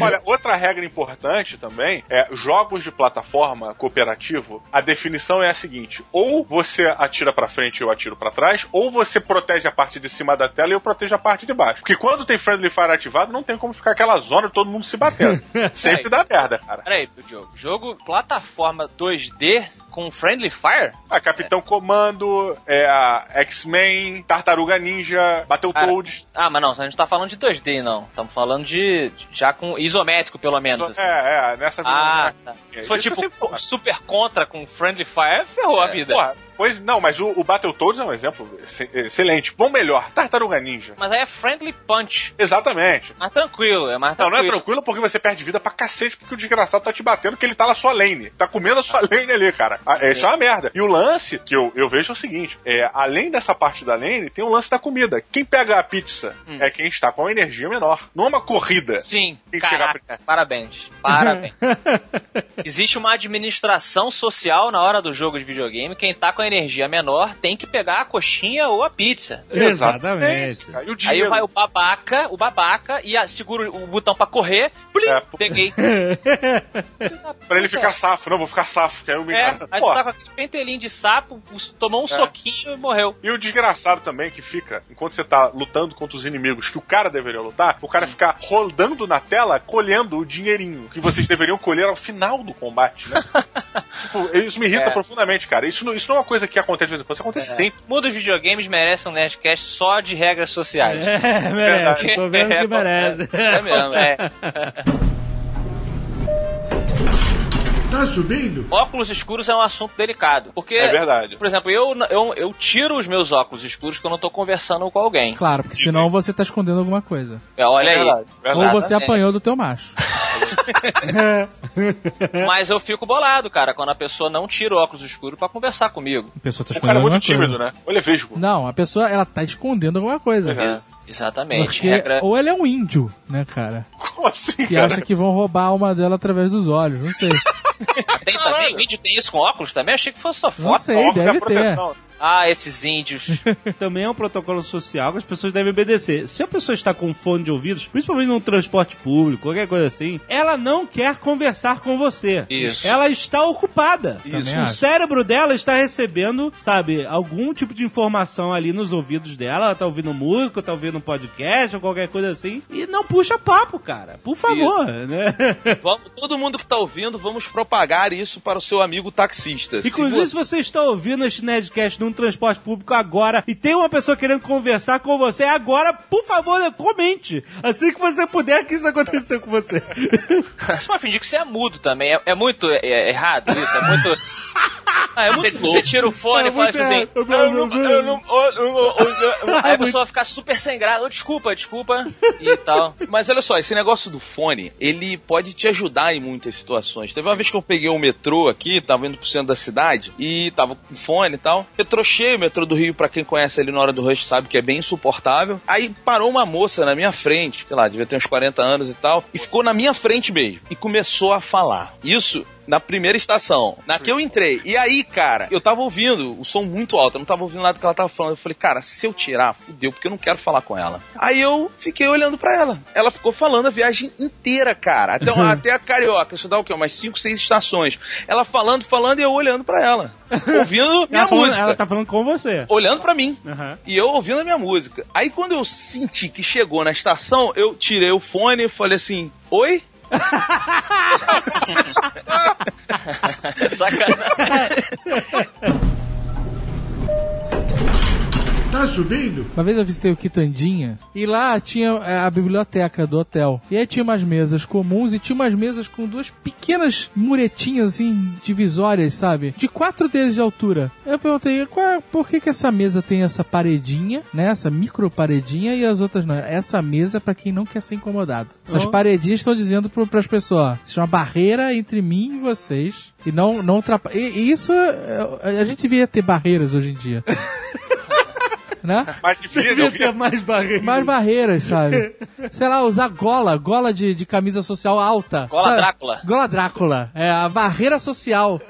Olha, outra regra importante também é jogos de plataforma cooperativo. A definição é a seguinte: ou você atira pra frente e eu atiro pra trás, ou você protege a parte de cima da tela e eu protejo a parte de baixo. Porque quando tem Friendly Fire ativado, não tem como ficar aquela zona todo mundo se batendo. Sempre dá merda, cara. Peraí, jogo. Jogo plataforma 2D com Friendly Fire? A Capitão Comando, é a X-Men, Tartaruga Ninja, Battletoads. Ah, mas não, a gente tá falando de 2D, não. Estamos falando de. já com isométrico, pelo menos. assim. É, é, nessa Ah, tá. É, Se for tipo super contra com Friendly Fire, ferrou a vida. Porra, pois não, mas o, o Battletoads é um exemplo ex- excelente. Bom, melhor, Tartaruga Ninja. Mas aí é Friendly Punch. Exatamente. Mais tranquilo, é mais Não, não é tranquilo. tranquilo porque você perde vida pra cacete porque o desgraçado tá te batendo que ele tá na sua lane. Tá comendo a sua lane ali, cara. Ah, Isso é uma merda. E o lance que eu, eu vejo é o seguinte: é, além dessa parte da lane, tem o lance da comida. Quem pega a pizza é quem está com a energia menor. Não é uma corrida. Sim, Tem que chegar caraca, parabéns, parabéns. Existe uma administração social na hora do jogo de videogame, quem tá com a energia menor tem que pegar a coxinha ou a pizza. Exatamente. E o Aí vai o babaca, o babaca, e a- segura o botão pra correr, plim, É. peguei. Pra ele ficar safo. Não, vou ficar safo, que aí eu me É, engano. aí tu tá com aquele pentelinho de sapo, tomou um soquinho e morreu. E o desgraçado também que fica, enquanto você tá lutando contra os inimigos que o cara deveria lutar, o cara fica rodando na tela, colhendo o dinheirinho que vocês deveriam colher ao final do combate, né? tipo, isso me irrita É. profundamente, cara. Isso não, isso não é uma coisa que acontece de vez em quando, isso acontece sempre. O mundo videogames merece um Nerdcast só de regras sociais. É, merece. Tô vendo que merece. É mesmo, é. Tá subindo? Óculos escuros é um assunto delicado. Porque, É verdade. por exemplo, eu, eu, eu tiro os meus óculos escuros quando eu tô conversando com alguém. Claro, porque senão você tá escondendo alguma coisa. É, Olha É aí. verdade, verdade. Ou você Exatamente. apanhou do teu macho. Mas eu fico bolado, cara, quando a pessoa não tira o óculos escuro pra conversar comigo. A pessoa tá O escondendo cara é alguma muito tímido, coisa. né? Olha, vesgo. Não, a pessoa, ela tá escondendo alguma coisa. Ex- Exatamente. Regra... ou ele é um índio, né, cara? Como assim, Que cara? acha que vão roubar a alma dela através dos olhos, não sei. Tem também? O vídeo tem isso com óculos também? Achei que fosse só Não foto. sei, Óculos é deve ter. proteção. Ah, esses índios. também é um protocolo social que as pessoas devem obedecer. Se a pessoa está com fone de ouvidos, principalmente no transporte público, qualquer coisa assim, ela não quer conversar com você. Isso. Ela está ocupada. Também O cérebro dela está recebendo, sabe, algum tipo de informação ali nos ouvidos dela. Ela tá ouvindo música, tá ouvindo podcast ou qualquer coisa assim. E não puxa papo, cara. Por favor, né? Vamos, todo mundo que tá ouvindo, vamos propagar isso para o seu amigo taxista. Se Inclusive, vo- se você está ouvindo este Nerdcast num transporte público agora e tem uma pessoa querendo conversar com você agora, por favor, comente. Assim que você puder que isso aconteceu com você. Você pode fingir que você é mudo também. É, é muito é, é errado isso. É muito. Ah, é você, você tira o fone É e faz muito assim. Aí a pessoa fica super sem graça. "Oh, Desculpa, desculpa. E tal. Mas olha só, esse negócio do fone, ele pode te ajudar em muitas situações. Teve uma vez que eu peguei um metrô aqui, tava indo pro centro da cidade, e tava com fone e tal. Metrô cheio, metrô do Rio, pra quem conhece ali na hora do rush, sabe que é bem insuportável. Aí parou uma moça na minha frente, sei lá, devia ter uns 40 anos e tal, e ficou na minha frente mesmo. E começou a falar. Isso na primeira estação, na que eu entrei. E aí, cara, eu tava ouvindo o som muito alto, eu não tava ouvindo nada que ela tava falando. Eu falei, cara, se eu tirar, fudeu, porque eu não quero falar com ela. Aí eu fiquei olhando pra ela. Ela ficou falando a viagem inteira, cara. Até, até a Carioca, isso dá o quê? Umas 5, 6 estações. Ela falando, falando e eu olhando pra ela. Ouvindo minha ela, falando- música. ela tá falando com você. Olhando pra mim. Aham. E eu ouvindo a minha música. Aí quando eu senti que chegou na estação, eu tirei o fone e falei assim: Oi? Sacanagem. Tá subindo? Uma vez eu visitei o Quitandinha e lá tinha é, a biblioteca do hotel. E aí tinha umas mesas comuns e tinha umas mesas com duas pequenas muretinhas assim, divisórias, sabe? De quatro dedos de altura. Eu perguntei, qual, é- por que que essa mesa tem essa paredinha, né? Essa micro paredinha e as outras não? Essa mesa é pra quem não quer ser incomodado. Essas Oh. paredinhas estão dizendo pro, pras pessoas, isso é uma barreira entre mim e vocês. E não, não ultrapa... E, e isso, é, a gente devia ter barreiras hoje em dia. né? Devia ter mais barreiras. Mais barreiras, sabe? Sei lá, usar gola, gola de, de camisa social alta. Gola Sabe? Drácula. Gola Drácula. É a barreira social.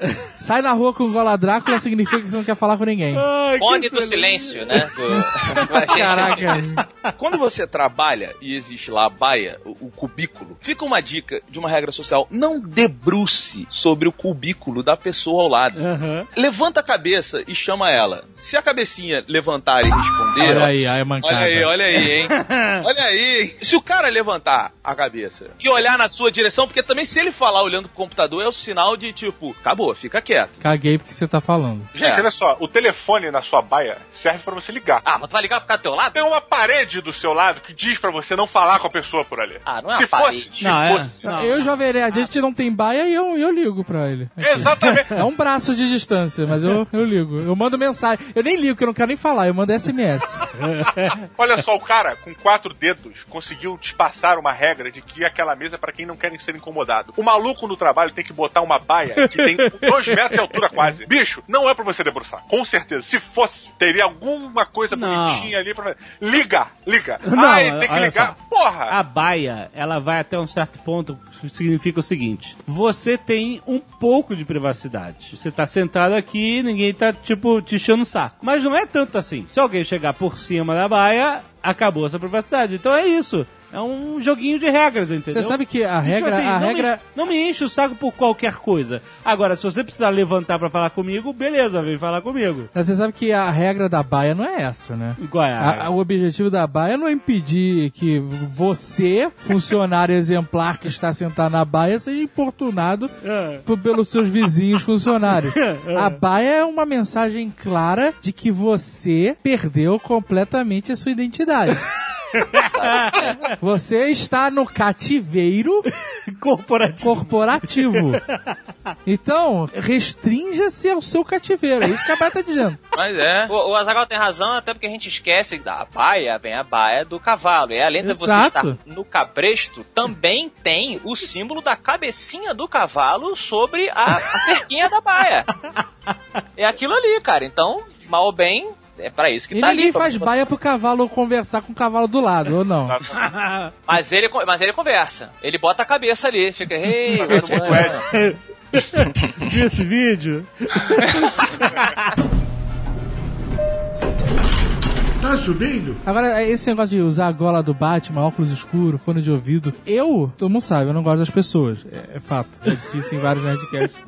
Sai na rua com gola Drácula significa que você não quer falar com ninguém. Ai, Fone do silêncio, né? Do... Caraca. Quando você trabalha e existe lá a baia, o, o cubículo, fica uma dica de uma regra social: não debruce sobre o cubículo da pessoa ao lado. Aham. Levanta a cabeça e chama ela. Se a cabecinha levantar e responder. Olha aí, aí a mancada. Olha aí, olha aí, hein? olha aí? Se o cara levantar a cabeça e olhar na sua direção, porque também se ele falar olhando pro computador é o sinal de tipo, acabou, fica quieto. Caguei porque você tá falando. Gente, É. olha só, o telefone na sua baia serve pra você ligar. Ah, mas tu vai ligar por causa do teu lado? Tem uma parede do seu lado que diz pra você não falar com a pessoa por ali. Ah, não é se fosse, parede. se Não, é. fosse. Não. Eu, Jovem Nerd, a gente não tem baia e eu, eu ligo pra ele. Aqui. Exatamente. É um braço de distância, mas eu, eu ligo. Eu mando mensagem. Eu nem ligo, que eu não quero nem falar, eu mando SMS. Olha só, o cara com quatro dedos conseguiu te passar uma regra de que aquela mesa é pra quem não querem ser incomodado. O maluco no trabalho tem que botar uma baia que tem dois metros de altura quase. Bicho, não é pra você debruçar. Com certeza. Se fosse, teria alguma coisa Não. bonitinha ali pra. Liga, liga. Não, Ai, tem que ligar. só. Porra! A baia, ela vai até um certo ponto, significa o seguinte: você tem um pouco de privacidade. Você tá sentado aqui, ninguém tá, tipo, te enchendo o saco. Mas não é tanto assim. Se alguém chegar por cima da baia, acabou a sua privacidade. Então é isso. É um joguinho de regras, entendeu? Você sabe que a tipo regra. a não regra. Me, não me enche o saco por qualquer coisa. Agora, se você precisar levantar pra falar comigo, beleza, vem falar comigo. Mas Você sabe que a regra da baia não é essa, né? Qual é a A- o objetivo da baia não é impedir que você, funcionário exemplar que está sentado na baia, seja importunado É. pelos seus vizinhos funcionários. A baia é uma mensagem clara de que você perdeu completamente a sua identidade. Você está no cativeiro Corporativo. corporativo. Então, restrinja-se ao seu cativeiro. É isso que a baia tá dizendo. Mas é. O, o Azagal tem razão, até porque a gente esquece da baia, vem a baia do cavalo. E além de você estar no cabresto, também tem o símbolo da cabecinha do cavalo sobre a, a cerquinha da baia. É aquilo ali, cara. Então, mal ou bem, é pra isso que E tá ninguém ali. pra faz você- baia pro cavalo conversar com o cavalo do lado, ou não? Mas ele, mas ele conversa. Ele bota a cabeça ali, fica, ei, banho." Viu esse vídeo? Tá subindo? Agora, esse negócio de usar a gola do Batman, óculos escuros, fone de ouvido, eu, todo mundo sabe, eu não gosto das pessoas. É, é fato. Eu disse em vários Nerdcasts.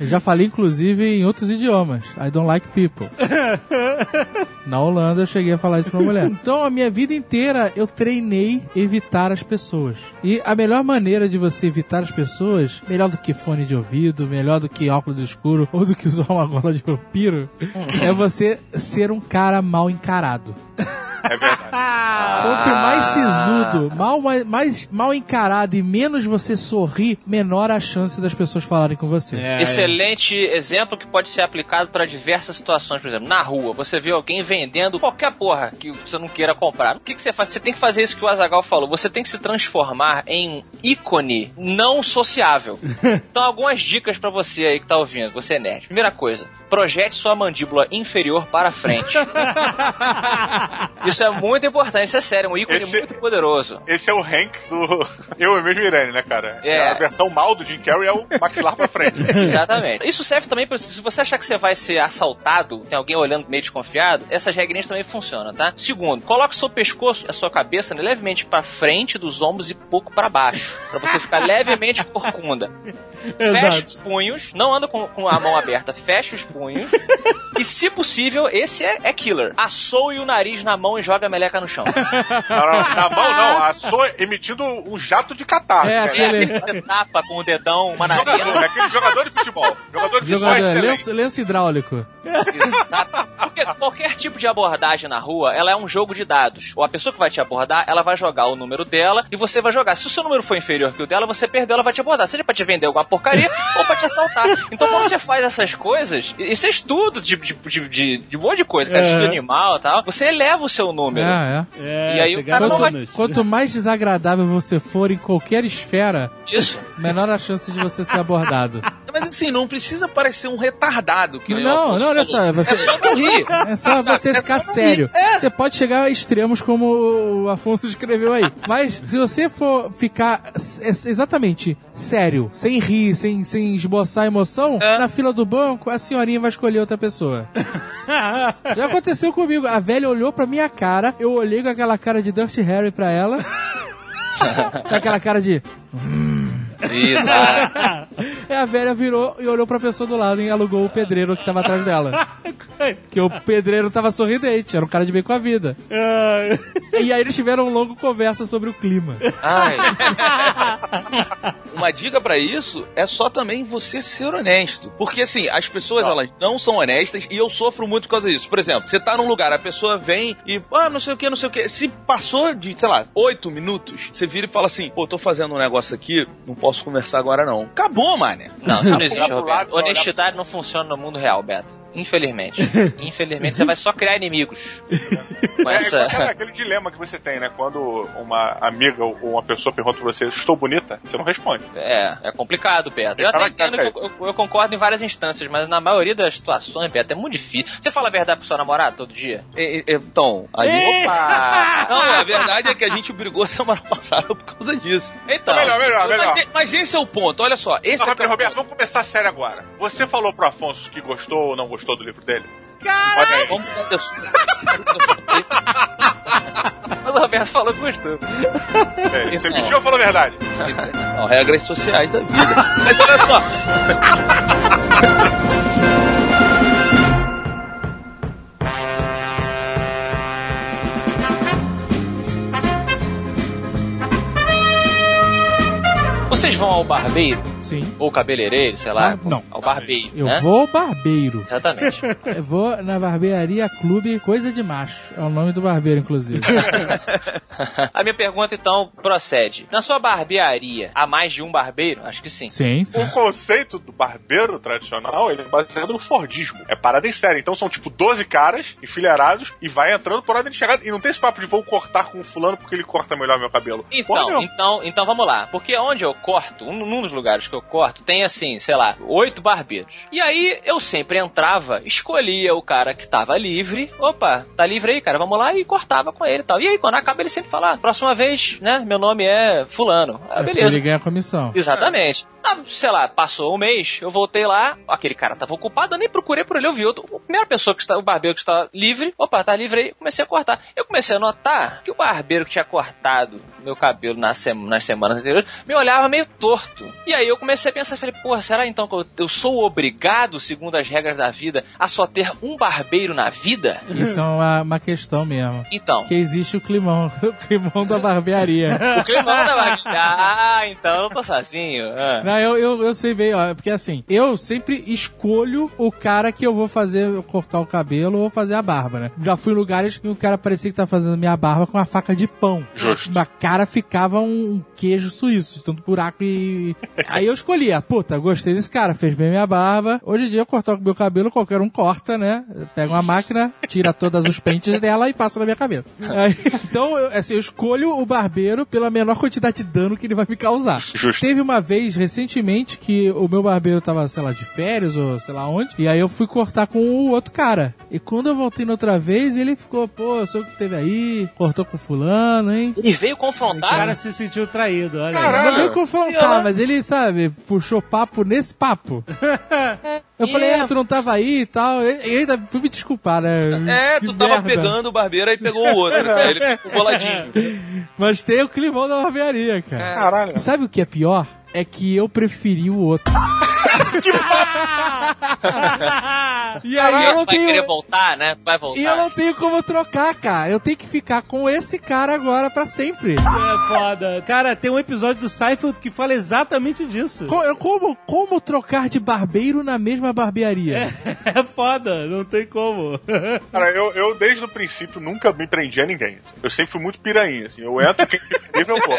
Eu já falei, inclusive, em outros idiomas. I don't like people. Na Holanda eu cheguei a falar isso pra uma mulher. Então, a minha vida inteira eu treinei evitar as pessoas. E a melhor maneira de você evitar as pessoas, melhor do que fone de ouvido, melhor do que óculos escuros, ou do que usar uma gola de vampiro, é você ser um cara mal encarado. É verdade. Quanto mais sisudo, mal, mais, mal encarado e menos você sorrir, menor a chance das pessoas falarem com você. É, Excelente exemplo que pode ser aplicado para diversas situações. Por exemplo, na rua, você vê alguém vendendo qualquer porra que você não queira comprar. O que, que você faz? Você tem que fazer isso que o Azagal falou. Você tem que se transformar em um ícone não sociável. Então, algumas dicas para você aí que tá ouvindo. Você é nerd. Primeira coisa. Projete sua mandíbula inferior para frente. Isso é muito importante, isso é sério, um ícone Esse- muito poderoso. Esse é o Hank do Eu e mesmo Irene, né, cara? É. A versão mal do Jim Carrey é o maxilar pra frente. Exatamente. Isso serve também para se você achar que você vai ser assaltado, tem alguém olhando meio desconfiado, essas regrinhas também funcionam, tá? Segundo, coloque seu pescoço, a sua cabeça né, levemente para frente dos ombros e pouco para baixo, para você ficar levemente corcunda. Feche os punhos, não anda com, com a mão aberta, feche os punhos. E se possível, esse é, é killer. Assoe o nariz na mão e joga a meleca no chão. Não, não, na mão não, a sua emitindo um jato de catarro. É, cara. É Aquele- aquele que você tapa com o dedão, uma Jogador, narina. é aquele jogador de futebol. Jogador de futebol Jogador, excelente. lenço, lenço hidráulico. Exato. Porque qualquer tipo de abordagem na rua, ela é um jogo de dados. Ou a pessoa que vai te abordar, ela vai jogar o número dela e você vai jogar. Se o seu número for inferior que o dela, você perdeu, ela vai te abordar. Seja pra te vender alguma porcaria ou pra te assaltar. Então quando você faz essas coisas, isso é estudo de, de, de, de, de um monte de coisa, cara, É. estudo animal e tal, você eleva o seu número. É, é. É, E aí o cara não garante vai- Quanto mais desagradável você for em qualquer esfera, Isso. menor a chance de você ser abordado. Mas assim, não precisa parecer um retardado. Que Não, não, olha só, você- É só não rir. É só você É ficar só não sério. É. Você pode chegar a extremos como o Afonso descreveu aí. Mas se você for ficar s- exatamente sério, sem rir, sem, sem esboçar emoção, É. na fila do banco, a senhorinha vai escolher outra pessoa. Já aconteceu comigo. A velha olhou pra minha cara, eu olhei com aquela cara de Dirty Harry pra ela. com aquela cara de. Isso. ah. Aí a velha virou e olhou pra pessoa do lado e alugou o pedreiro que tava atrás dela. Que o pedreiro tava sorridente, era um cara de bem com a vida. E aí eles tiveram uma longa conversa sobre o clima. Ai. Uma dica pra isso é só também você ser honesto. Porque assim, as pessoas elas não são honestas e eu sofro muito por causa disso. Por exemplo, você tá num lugar, a pessoa vem e, ah, não sei o que, não sei o que. Se passou de, sei lá, oito minutos, você vira e fala assim, pô, tô fazendo um negócio aqui, não posso conversar agora não. Acabou, mané. Não, isso não existe, Roberto. Honestidade não funciona no mundo real, Beto. Infelizmente. Infelizmente, você vai só criar inimigos. Com É, é essa... aquele, aquele dilema que você tem, né? Quando uma amiga ou uma pessoa pergunta pra você, estou bonita, você não responde. É, é complicado, Beto. Eu até tava- entendo eu, eu- concordo em várias instâncias, mas na maioria das situações, Beto, é muito difícil. Você fala a verdade pro seu namorado todo dia? E- e- Então, aí. Opa! Não, a verdade é que a gente brigou semana passada por causa disso. Então, Melhor, melhor, melhor. Mas, mas esse é o ponto, olha só. Esse Não, é é Roberto, o Roberto, ponto. vamos começar sério agora. Você falou pro Afonso que gostou ou não gostou do livro dele? Olha aí. Vamos mudar de assunto. Mas o Roberto falou que gostou. É, Você mentiu ou falou a verdade? Não, regras sociais da vida. Mas olha só. Vocês vão ao barbeiro? Sim. Ou cabeleireiro, sei lá? Ah, não. Ao barbeiro, Eu né? vou ao barbeiro. Exatamente. Eu vou na barbearia Clube Coisa de Macho. É o nome do barbeiro, inclusive. A minha pergunta, então, procede. Na sua barbearia, há mais de um barbeiro? Acho que sim. sim, sim. O conceito do barbeiro tradicional, ele é baseado no Fordismo. É parada em série. Então são tipo 12 caras enfileirados e vai entrando por ordem de chegada. E não tem esse papo de vou cortar com o fulano porque ele corta melhor meu cabelo. Porra, Então, meu. então, então vamos lá. Porque onde eu corto, um, num dos lugares que eu eu corto, tem assim, sei lá, oito barbeiros. E aí eu sempre entrava, escolhia o cara que tava livre. Opa, tá livre aí, cara, vamos lá e cortava com ele e tal. E aí, quando acaba, ele sempre fala: "Ah, próxima vez, né? Meu nome é Fulano. Ah, beleza. Ele ganha a comissão. Exatamente. Ah, sei lá, passou um mês, eu voltei lá, aquele cara tava ocupado, eu nem procurei por ele, eu vi outro, a primeira pessoa que está, o barbeiro que está livre, opa, tá livre aí, comecei a cortar. Eu comecei a notar que o barbeiro que tinha cortado meu cabelo nas, sema- nas semanas anteriores me olhava meio torto. E aí eu comecei a pensar, falei, porra, será então que eu, eu sou obrigado, segundo as regras da vida, a só ter um barbeiro na vida? Isso é uma, uma questão mesmo. Então, Que existe o climão, o climão da barbearia. o climão da vaga. Ah, então eu tô sozinho. Ah. Não, eu, eu, eu sei bem, ó, porque assim, eu sempre escolho o cara que eu vou fazer, cortar o cabelo ou fazer a barba, né? Já fui em lugares que o cara parecia que tá fazendo minha barba com uma faca de pão. Justo. Na cara ficava um queijo suíço, de tanto buraco e... Aí eu escolhi, ah, puta, gostei desse cara, fez bem minha barba. Hoje em dia eu cortar o meu cabelo, qualquer um corta, né? Pega uma máquina, tira todas os pentes dela e passa na minha cabeça. Aí, então, eu, assim, eu escolho o barbeiro pela menor quantidade de dano que ele vai me causar. Justo. Teve uma vez, recentemente, que o meu barbeiro tava, sei lá, de férias ou sei lá onde, e aí eu fui cortar com o outro cara. E quando eu voltei na outra vez, ele ficou, pô, eu sei o que teve aí, cortou com fulano, hein? Ele veio O confrontar. cara se sentiu traído, olha. Caralho. Não veio confrontar, mas ele, sabe, puxou papo nesse papo. Eu falei, é, tu não tava aí e tal. E e ainda fui me desculpar, né? É, Que tu tava merda. pegando o barbeiro aí pegou o outro. né? Ele ficou boladinho. Mas tem o climão da barbearia, cara. Caralho. Sabe o que é pior? É que eu preferi o outro. e aí eu não vai tenho. querer voltar, né? Vai voltar. E eu não tenho como trocar, cara. Eu tenho que ficar com esse cara agora pra sempre. É foda. Cara, tem um episódio do Seinfeld que fala exatamente disso. Co- eu- Como, como trocar de barbeiro na mesma barbearia? É foda, não tem como. Cara, eu, eu desde o princípio nunca me prendi a ninguém. Eu sempre fui muito pirainha, assim. Eu entro, quem me livre eu vou.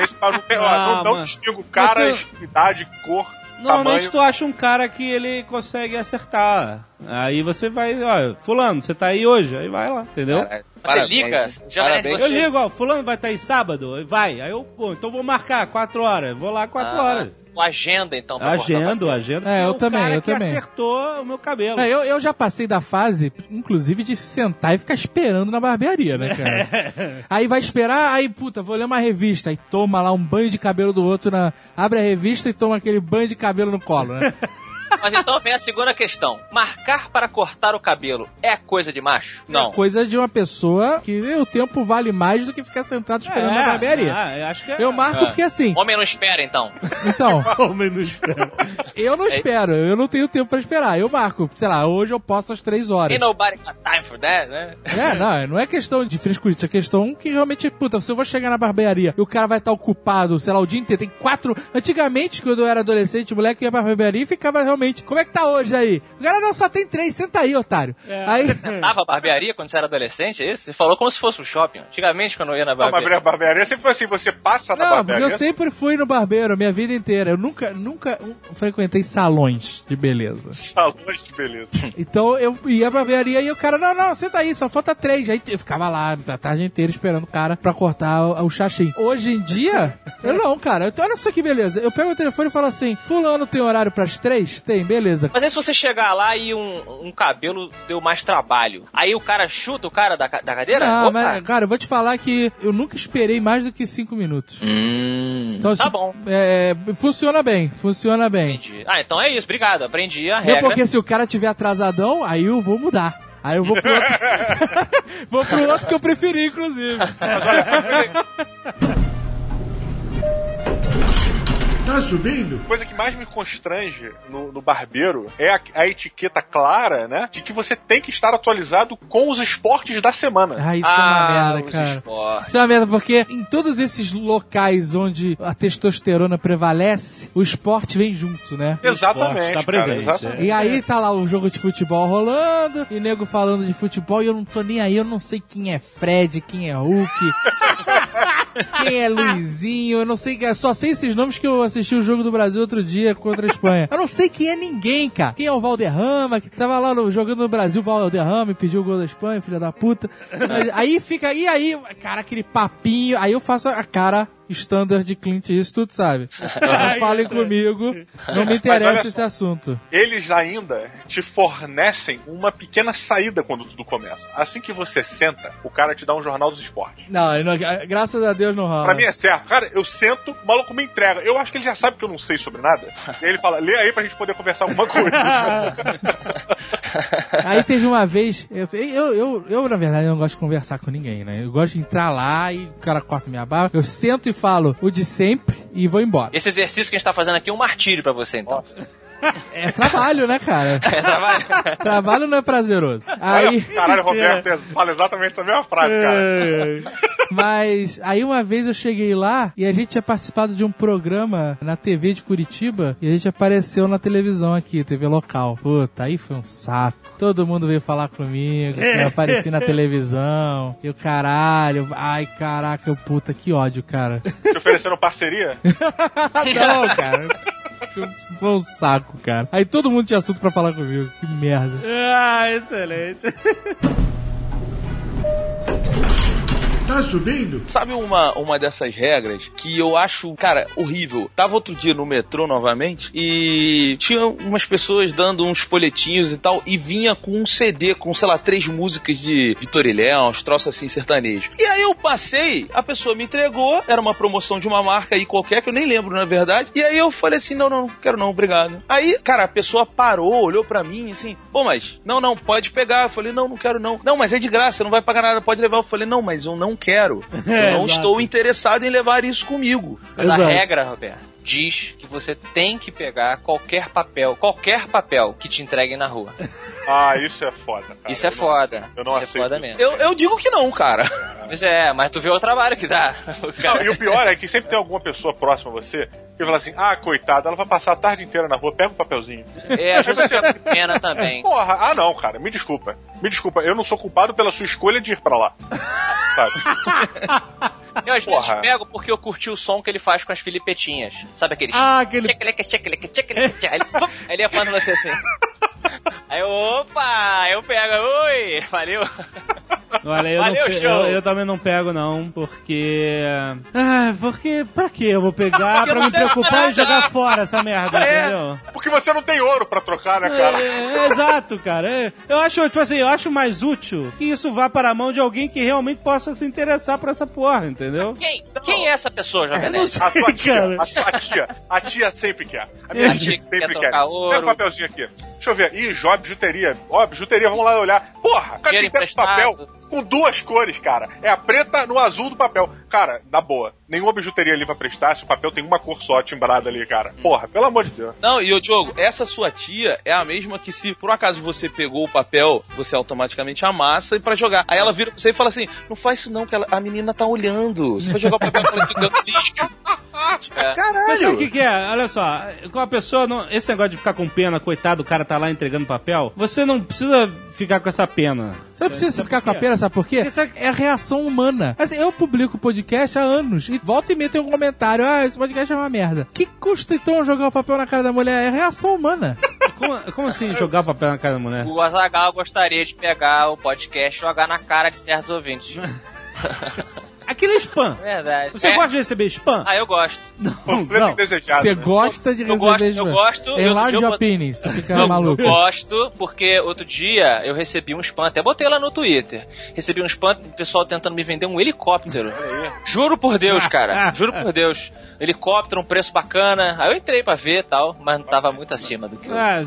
Esse não tem, ó, Ah, não, não distingo cara, Mas tu- idade, cor, Normalmente tamanho. tu acha um cara que ele consegue acertar. Aí você vai, ó, fulano, você tá aí hoje? Aí vai lá, entendeu? Você parabéns, liga, já Parabéns. você- Eu ligo, ó, fulano vai estar aí sábado? Vai. Aí eu, pô, então vou marcar quatro horas. Vou lá quatro Ah, horas. O agenda, então, cabelo. agendo. É, eu o também, cara eu que também. acertou o meu cabelo. É, eu, eu já passei da fase, inclusive, de sentar e ficar esperando na barbearia, né, cara? aí vai esperar, aí, puta, vou ler uma revista, aí toma lá um banho de cabelo do outro, na, abre a revista e toma aquele banho de cabelo no colo, né? Mas então vem a segunda questão. Marcar para cortar o cabelo é coisa de macho? Não. Coisa de uma pessoa que o tempo vale mais do que ficar sentado esperando na barbearia. Ah, eu acho que é. Eu marco porque assim, Homem não espera, então. então, Homem no espelho. eu não espero, eu não tenho tempo pra esperar. Eu marco, sei lá, hoje eu posto às três horas. Ain't nobody got time for that, né? É, não, não é questão de frescurite, é questão que realmente, puta, se eu vou chegar na barbearia e o cara vai estar ocupado, sei lá, o dia inteiro, tem quatro. Antigamente, quando eu era adolescente, o moleque ia pra barbearia e ficava realmente, como é que tá hoje aí? O cara não, só tem três, senta aí, otário. Aí. Tava barbearia quando você era adolescente, é isso? Você falou como se fosse um shopping. Antigamente, quando eu ia na Não, mas barbearia. a barbearia sempre foi assim, você passa na Não, porque barbearia. eu sempre fui no barbeiro a minha vida inteira. Eu nunca, nunca frequentei salões de beleza. Salões de beleza. Então eu ia pra barbearia e o cara, não, não, senta aí, só falta três. Aí eu ficava lá a tarde inteira esperando o cara pra cortar o, o xaxim. Hoje em dia, eu não, cara. Eu, olha só que beleza. Eu pego o telefone e falo assim: Fulano tem horário pras três? Beleza. Mas aí se você chegar lá e um, um cabelo deu mais trabalho, aí o cara chuta o cara da, da cadeira? Não, Opa! mas, cara, eu vou te falar que eu nunca esperei mais do que cinco minutos. Hum, Então, tá se- bom. É, funciona bem, funciona bem. Entendi. Ah, então é isso, obrigado. Aprendi a Não, regra. porque se o cara tiver atrasadão, aí eu vou mudar. Aí eu vou pro outro. vou pro outro que eu preferi, inclusive. Tá subindo? coisa que mais me constrange no, no barbeiro é a, a etiqueta clara, né? De que você tem que estar atualizado com os esportes da semana. Ah, isso é Ah, uma merda, os cara. esportes. Isso é uma merda, porque em todos esses locais onde a testosterona prevalece, o esporte vem junto, né? Exatamente. Tá cara, presente. exatamente. E aí tá lá o jogo de futebol rolando, e nego falando de futebol, e eu não tô nem aí, eu não sei quem é Fred, quem é Hulk, quem é Luizinho, eu não sei, eu só sei esses nomes que eu assisti o jogo do Brasil outro dia contra a Espanha. Eu não sei quem é ninguém, cara. Quem é o Valderrama, que tava lá no- jogando no Brasil, Valderrama e pediu o gol da Espanha, filha da puta. Mas aí fica, e aí, cara, aquele papinho, aí eu faço a cara standard de Clint Eastwood, sabe? Não falem comigo, não me interessa esse assunto. Eles ainda te fornecem uma pequena saída quando tudo começa. Assim que você senta, o cara te dá um jornal dos esportes. Não, não- graças a Deus não rola. Pra mim é certo. Cara, eu sento, o maluco me entrega. Eu acho que ele já sabe que eu não sei sobre nada. E aí ele fala, lê aí pra gente poder conversar alguma coisa. Aí teve uma vez, eu, eu, eu, eu, na verdade não gosto de conversar com ninguém, né? Eu gosto de entrar lá e o cara corta minha barba, eu sento e falo o de sempre e vou embora. Esse exercício que a gente tá fazendo aqui é um martírio pra você, então. É trabalho, né, cara? É trabalho. Trabalho não é prazeroso. Aí, caralho, Roberto é- fala exatamente essa mesma frase, cara. mas aí uma vez eu cheguei lá e a gente tinha participado de um programa na TV de Curitiba e a gente apareceu na televisão aqui, TV local. Puta, aí foi um saco. Todo mundo veio falar comigo, eu apareci na televisão. E o caralho, ai caraca, puta, que ódio, cara. Te oferecendo parceria? Não, cara. Foi um- saco, cara. Aí todo mundo tinha assunto pra falar comigo. Que merda. Ah, excelente. Tá subindo? Sabe uma, uma dessas regras que eu acho, cara, horrível? Tava outro dia no metrô novamente e tinha umas pessoas dando uns folhetinhos e tal e vinha com um CD com, sei lá, três músicas de Vitor Léo, uns troços assim sertanejos. E aí eu passei, a pessoa me entregou, era uma promoção de uma marca aí qualquer que eu nem lembro na verdade. E aí eu falei assim: não, não, não quero não, obrigado. Aí, cara, a pessoa parou, olhou pra mim assim: pô, mas não, não, pode pegar. Eu falei: não, não quero não. Não, mas é de graça, não vai pagar nada, pode levar. Eu falei: não, mas eu não quero. Eu não exato. estou interessado em levar isso comigo. Mas a Exato. regra, Roberto, diz que você tem que pegar qualquer papel, qualquer papel que te entreguem na rua. Ah, isso é foda, cara. Isso é Eu não- foda. eu não Isso é aceito foda isso. mesmo. Eu, eu digo que não, cara. Pois é, mas tu vê o trabalho que dá. Não, e o pior é que sempre tem alguma pessoa próxima a você que fala assim: ah, coitada, ela vai passar a tarde inteira na rua, pega um papelzinho. É, às vezes com pena também. Porra, ah não, cara, me desculpa. Me desculpa, eu não sou culpado pela sua escolha de ir pra lá. Sabe? Eu às vezes Porra. pego porque eu curti o som que ele faz com as filipetinhas. Sabe aquele... Ah, aquele-. Aí ele, ele aponta você assim. Aí eu, opa, eu pego, oi, valeu. Olha, eu, Valeu, não, eu, eu também não pego, não, porque. Ah, porque. Pra quê? Eu vou pegar pra me preocupar e jogar fora essa merda, É. entendeu? Porque você não tem ouro pra trocar, né, cara? É, é, exato, cara. É, eu acho, tipo assim, eu acho mais útil que isso vá para a mão de alguém que realmente possa se interessar por essa porra, entendeu? Quem, quem é essa pessoa, Jovem Eu não Nerd? sei, A sua tia, cara. a sua tia, a tia sempre quer. A minha A tia tia que sempre quer quer. ouro. Pega um papelzinho aqui. Deixa eu ver. Ih, Jó, bijuteria. Ó, bijuteria, vamos lá olhar. Porra, emprestado. papel com duas cores, cara. É a preta no azul do papel. Cara, na boa, nenhuma bijuteria ali vai prestar se o papel tem uma cor só timbrada ali, cara. Porra, pelo amor de Deus. Não, e ô Diogo, essa sua tia é a mesma que se por um acaso você pegou o papel, você automaticamente amassa e pra jogar. Aí ela vira pra você e fala assim: não faz isso não, que ela- a menina tá olhando. Você vai jogar o papel ela fica lixo. É. Mas sabe o que, que é? Olha só, com a pessoa, não, esse negócio de ficar com pena, coitado, o cara tá lá entregando papel, você não precisa ficar com essa pena. Você não precisa ficar com a pena, sabe por quê? Essa- É a reação humana. Assim, eu publico podcast há anos e volta e meia tem um comentário: ah, esse podcast é uma merda. Que custa então jogar o papel na cara da mulher? É a reação humana. Como, como assim jogar papel na cara da mulher? O Azagal gostaria de pegar o podcast e jogar na cara de certos ouvintes. Aquele é spam. Verdade. Você É. gosta de receber spam? Ah, eu gosto. Panfleto indesejado. Você né? gosta de Eu receber gosto, isso eu mesmo. gosto, eu- Enlarge eu- opinions, tu fica Eu, maluco. eu gosto, porque outro dia eu recebi um spam, até botei lá no Twitter. Recebi um spam, o pessoal tentando me vender um helicóptero. Juro por Deus, cara. Juro por Deus. Helicóptero, um preço bacana. Aí eu entrei pra ver e tal, mas não tava muito acima do que eu. Ah,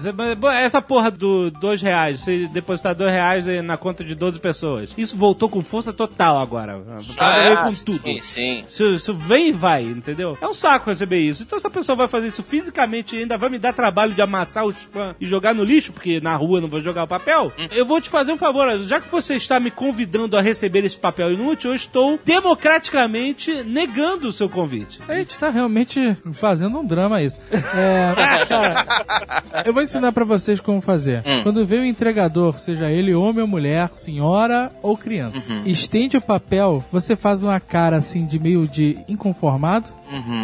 essa porra do dois reais, você depositar dois reais na conta de 12 pessoas. Isso voltou com força total agora. Cada com tudo. Sim, sim. Isso, isso vem e vai, entendeu? É um saco receber isso. Então, se a pessoa vai fazer isso fisicamente e ainda vai me dar trabalho de amassar o spam e jogar no lixo, porque na rua não vou jogar o papel, eu vou te fazer um favor. Já que você está me convidando a receber esse papel inútil, eu estou democraticamente negando o seu convite. A gente tá realmente fazendo um drama isso. É, eu vou ensinar pra vocês como fazer. Hum. Quando vem o entregador, seja ele homem ou mulher, senhora ou criança, Uhum. estende o papel, você faz uma cara assim de meio de inconformado,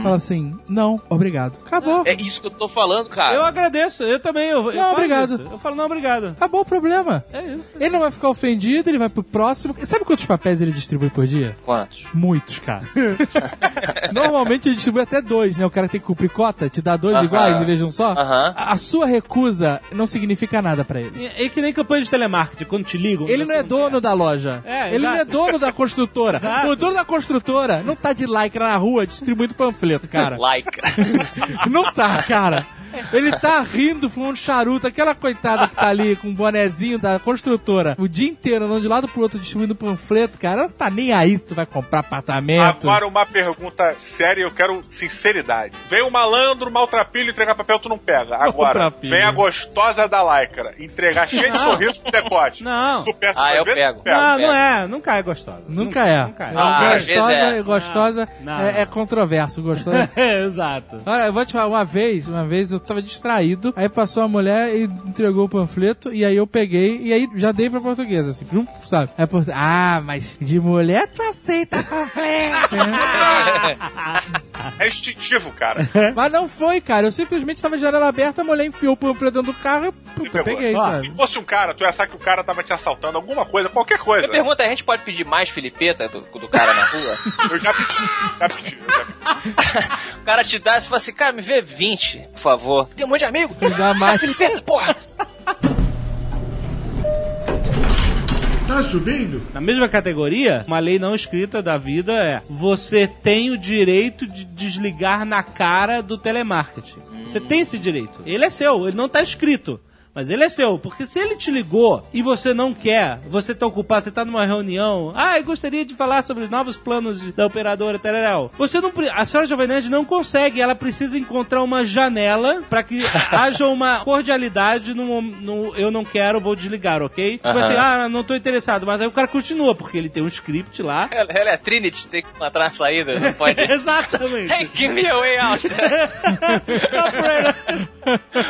fala assim: não, obrigado. Acabou. É isso que eu tô falando, cara. Eu agradeço, eu também. Eu, eu falo obrigado. isso. Eu falo, não, obrigado. Acabou o problema. É isso. Ele não vai ficar ofendido, ele vai pro próximo. E Sabe quantos papéis ele distribui por dia? Quantos? Muitos, cara. Normalmente ele distribui até dois, né? O cara tem que cumprir cota, te dá dois Aham. iguais em vez de um só. Aham. A a sua recusa não significa nada pra ele. É, é que nem campanha de telemarketing, quando te ligam. Ele não é dono da loja. É, ele não é exato. dono da construtora. Exato. O dono da construtora não tá de like na rua distribuindo panfleto, cara. Like. Não tá, cara. Ele tá rindo, fumando charuto, aquela coitada que tá ali com o bonezinho da construtora o dia inteiro andando de lado pro outro distribuindo panfleto, cara, não tá nem aí se tu vai comprar apartamento. Agora uma pergunta séria, eu quero sinceridade. Vem o malandro, maltrapilho, entregar papel, tu não pega. Agora, Maltrapilho. vem a gostosa da lycra, entregar cheio de sorriso com decote. Não. Tu peça Ah, eu ver, pego. Não, não é. Nunca é gostosa. Nunca é. Nunca é. Ah, gostosa, é. gostosa Não, é, não. é controverso, gostosa. Exato. Olha, eu vou te falar, uma vez, uma vez eu tava distraído, aí passou a mulher e entregou o panfleto, e aí eu peguei, e aí já dei pra portuguesa, assim, sabe? Aí por ah, mas de mulher tu aceita panfleto. né? É instintivo, cara. mas não foi, cara, eu simplesmente tava de janela aberta, a mulher enfiou o panfleto dentro do carro e eu, puta, peguei, Ó, sabe? Se fosse um cara, tu ia achar que o cara tava te assaltando, alguma coisa, qualquer coisa. Minha pergunta é, a gente pode pedir mais filipeta do, do cara na rua? Eu já pedi, já pedi, já pedi. o cara te dá e você fala assim, cara, me vê 20, por favor. Tem um monte de amigo. Me dá mais. Filipeta, porra. Tá subindo? Na mesma categoria, uma lei não escrita da vida é: você tem o direito de desligar na cara do telemarketing. Você tem esse direito. Ele é seu, ele não tá escrito. Mas ele é seu, porque se ele te ligou e você não quer, você tá ocupado, você tá numa reunião, ah, eu gostaria de falar sobre os novos planos da operadora Tereréu. Você não, a senhora Jovem Nerd não consegue, ela precisa encontrar uma janela para que haja uma cordialidade no, no eu não quero, vou desligar, ok? Tipo Aham. assim, ah, não tô interessado, mas aí o cara continua, porque ele tem um script lá. Ela, ela é Trinity, tem que encontrar a saída, não pode... Exatamente. Hey, give me a way out. Operator.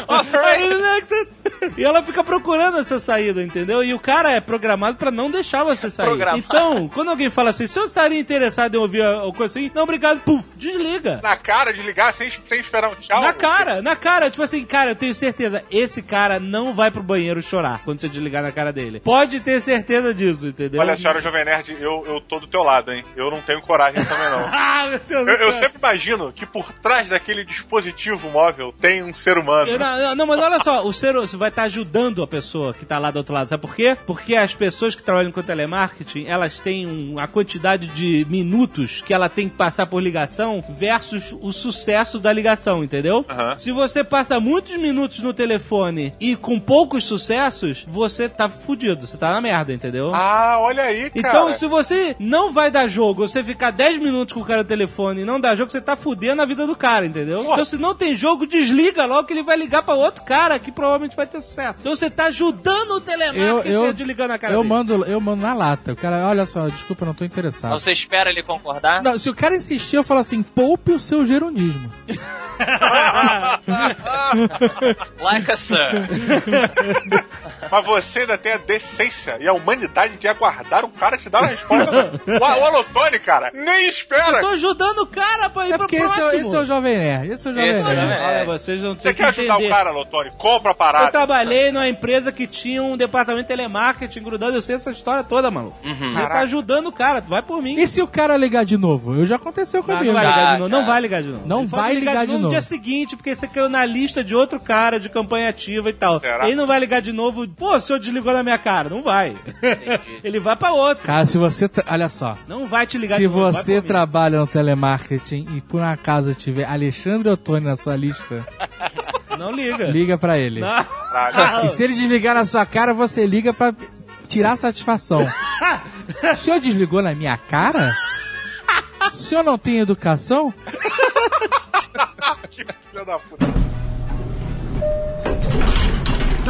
Operator. E ela fica procurando essa saída, entendeu? E o cara é programado pra não deixar você sair. Programado. Então, quando alguém fala assim, se eu estaria interessado em ouvir a a coisa assim, não, obrigado, puf, desliga. Na cara de ligar sem, sem esperar um tchau. Na cara, na cara, tipo assim, cara, eu tenho certeza, esse cara não vai pro banheiro chorar quando você desligar na cara dele. Pode ter certeza disso, entendeu? Olha, senhora Jovem Nerd, eu, eu tô do teu lado, hein? Eu não tenho coragem também, não. Ah, meu Deus Eu, eu sempre imagino que por trás daquele dispositivo móvel tem um ser humano. Eu não, não, não, mas olha só, o ser você vai estar ajudando a pessoa que tá lá do outro lado. Sabe por quê? Porque as pessoas que trabalham com telemarketing, elas têm um- a quantidade de minutos que ela tem que passar por ligação versus o sucesso da ligação, entendeu? Se você passa muitos minutos no telefone e com poucos sucessos, você tá fudido, você tá na merda, entendeu? Ah, olha aí, cara. Então, se você não vai dar jogo, você ficar 10 minutos com o cara no telefone e não dar jogo, você tá fudendo a vida do cara, entendeu? Então, se não tem jogo, desliga logo que ele vai ligar pra outro cara que provavelmente vai ter sucesso. Então, você tá ajudando o telemarketing eu, desligando a cara eu dele. mando, eu mando na lata. O cara, olha só, desculpa, não tô interessado. Você espera ele concordar? Não, se o cara insistir, eu falo assim, poupe o seu gerundismo. Like a sir. Mas você ainda tem a decência e a humanidade de aguardar o cara te dar uma resposta. o, o Alotone, cara, nem espera. Eu tô ajudando o cara pra ir É pro porque esse é, próximo. o- esse é o Jovem Nerd. Esse é o Jovem Esse é Nerd. Olha, vocês não Você que quer ajudar entender. o cara, Alotone? Compra a parada. Trabalhei numa empresa que tinha um departamento de telemarketing grudado. Eu sei essa história toda, maluco. Uhum. Você tá ajudando o cara, vai por mim. E se o cara ligar de novo? Eu já aconteceu comigo. não vai Já, ligar de novo. Não vai ligar de novo. Não Ele vai ligar de no novo. dia seguinte, porque você caiu na lista de outro cara de campanha ativa e tal. Será? Ele não vai ligar de novo. Pô, o senhor desligou na minha cara. Não vai. Ele vai pra outro. Cara, se você. tra- Olha só. Não vai te ligar Se de novo. vai você por mim. trabalha no telemarketing e por um acaso tiver Alexandre Ottoni na sua lista, Não liga. liga pra ele. Não. E se ele desligar na sua cara, você liga pra tirar satisfação. o senhor desligou na minha cara? O senhor não tem educação? Filha da puta.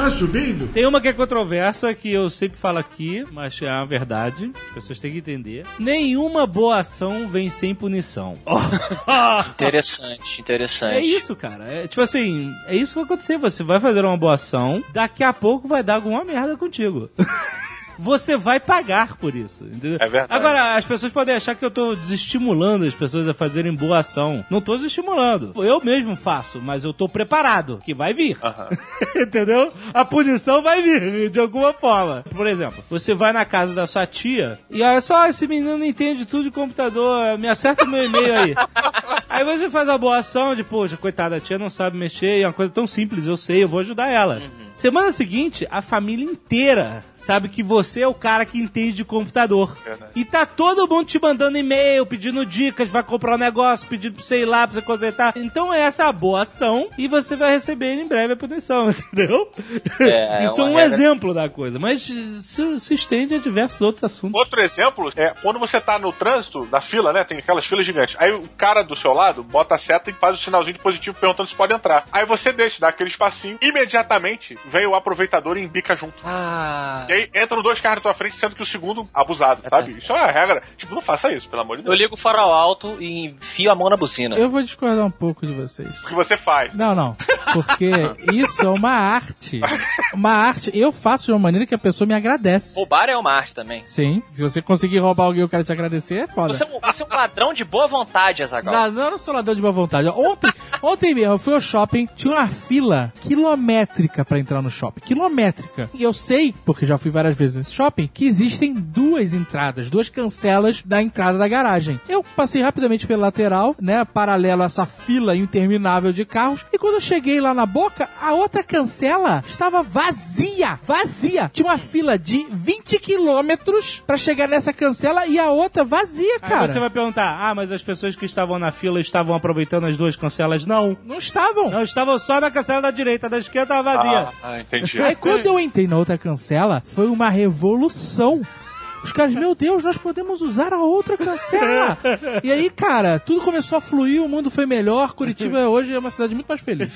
Tá subindo? Tem uma que é controversa, que eu sempre falo aqui, mas é uma verdade. As pessoas têm que entender. Nenhuma boa ação vem sem punição. Interessante, interessante. É isso, cara. É, tipo assim, é isso que vai acontecer. Você vai fazer uma boa ação, daqui a pouco vai dar alguma merda contigo. você vai pagar por isso. Entendeu? É verdade. Agora, as pessoas podem achar que eu tô desestimulando as pessoas a fazerem boa ação. Não tô desestimulando. Eu mesmo faço, mas eu tô preparado, que vai vir. Entendeu? A punição vai vir, de alguma forma. Por exemplo, você vai na casa da sua tia e olha só, esse menino não entende tudo de computador, me acerta o meu e-mail aí. Aí você faz a boa ação de, poxa, coitada, a tia não sabe mexer, é uma coisa tão simples, eu sei, eu vou ajudar ela. Semana seguinte, a família inteira sabe que você é o cara que entende de computador. Verdade. E tá todo mundo te mandando e-mail, pedindo dicas, vai comprar um negócio, pedindo pra você ir lá, pra você consertar. Então essa é a boa ação e você vai receber em breve a punição, entendeu? É, é Isso é uma um regra. exemplo da coisa. Mas se, se estende a diversos outros assuntos. Outro exemplo é quando você tá no trânsito, na fila, né? Tem aquelas filas gigantes. Aí o cara do seu lado bota a seta e faz o sinalzinho de positivo perguntando se pode entrar. Aí você deixa, dá aquele espacinho. Imediatamente vem o aproveitador e embica junto. Ah. E aí entram dois carros na tua frente, sendo que o segundo abusado, sabe? Isso é uma regra. Tipo, não faça isso, pelo amor de Eu Deus. ligo o farol alto e enfio a mão na buzina. Eu vou discordar um pouco de vocês. O que você faz? Não, não. Porque isso é uma arte. Uma arte. Eu faço de uma maneira que a pessoa me agradece. Roubar é uma arte também. Sim. Se você conseguir roubar alguém e o cara te agradecer, é foda. Você, é um- você é um ladrão de boa vontade, Azagal. Não, não, eu não sou ladrão de boa vontade. Ontem, ontem mesmo, eu fui ao shopping, tinha uma fila quilométrica pra entrar no shopping. Quilométrica. E eu sei, porque já fui várias vezes nesse shopping, que existem duas entradas, duas cancelas da entrada da garagem. Eu passei rapidamente pela lateral, né, paralelo a essa fila interminável de carros, e quando eu cheguei lá na boca, a outra cancela estava vazia. Vazia. Tinha uma fila de 20 quilômetros pra chegar nessa cancela e a outra vazia, Aí cara. você vai perguntar, ah, mas as pessoas que estavam na fila estavam aproveitando as duas cancelas? Não. Não estavam. Não, estavam só na cancela da direita, da esquerda tava vazia. Ah, entendi. Aí quando eu entrei na outra cancela, foi uma revolução. Os caras, meu Deus, nós podemos usar a outra cancela. e aí, cara, tudo começou a fluir, o mundo foi melhor. Curitiba hoje é uma cidade muito mais feliz.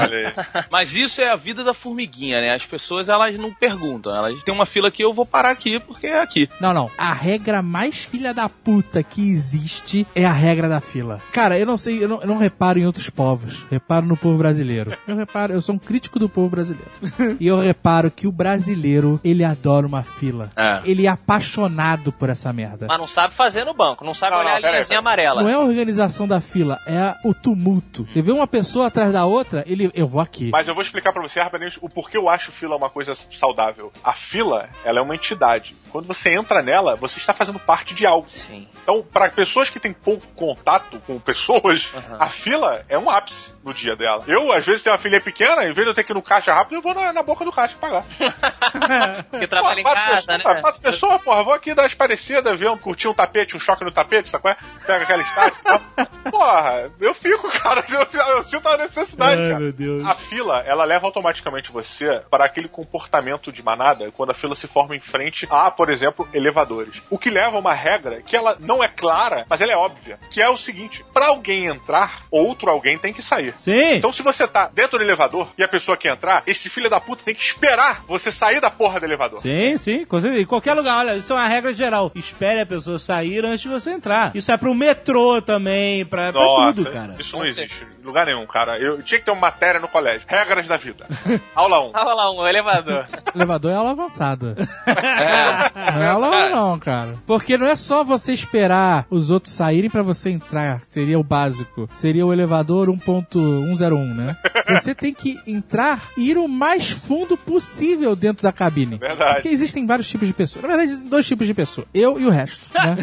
Olha aí. Mas isso é a vida da formiguinha, né? As pessoas, elas não perguntam. Elas têm uma fila aqui, eu vou parar aqui porque é aqui. Não, não. A regra mais filha da puta que existe é a regra da fila. Cara, eu não sei, eu não, eu não reparo em outros povos. Reparo no povo brasileiro. Eu reparo, eu sou um crítico do povo brasileiro. e eu reparo que o brasileiro, ele adora uma fila. É. Ele é apaixonado por essa merda. Mas não sabe fazer no banco, não sabe Não, olhar não, a linhazinha amarela. Não é a organização da fila, é o tumulto. Você vê uma pessoa atrás da outra, ele, eu vou aqui. Mas eu vou explicar pra você rapidamente o porquê eu acho fila uma coisa saudável. A fila, ela é uma entidade. Quando você entra nela, você está fazendo parte de algo. Sim. Então, para pessoas que têm pouco contato com pessoas, Aham. a fila é um ápice no dia dela. Eu, às vezes, tenho uma filha pequena, em vez de eu ter que ir no caixa rápido, eu vou na, na boca do caixa pagar. Porque trabalha em Pô, quatro casa, pessoas, né? Quatro pessoas, porra, vou aqui dar as parecidas, ver um, curtir um tapete, um choque no tapete, sabe qual é? Pega aquela estática e tal. Porra, eu fico, cara, eu, eu sinto a necessidade, Ai, cara. meu Deus. A fila, ela leva automaticamente você para aquele comportamento de manada quando a fila se forma em frente a, por exemplo, elevadores. O que leva a uma regra que ela não é clara, mas ela é óbvia, que é o seguinte: para alguém entrar, outro alguém tem que sair. Sim. Então, se você tá dentro do elevador e a pessoa quer entrar, esse filho da puta tem que esperar você sair da porra do elevador. Sim, sim. Em qualquer lugar, olha, isso é uma regra geral. Espere a pessoa sair antes de você entrar. Isso é pro metrô também, pra, pra Nossa, tudo, cara. isso não existe em lugar nenhum, cara. Eu tinha que ter uma matéria no colégio. Regras da vida. Aula 1. Ah, olha lá, um elevador. Elevador é aula avançada. Não é aula não, cara. Porque não é só você esperar os outros saírem pra você entrar. Seria o básico. Seria o elevador 1.101, né? Você tem que entrar e ir o mais fundo possível dentro da cabine. Verdade. Porque existem vários tipos de pessoas. Na verdade, existem dois tipos de pessoa. Eu e o resto, né?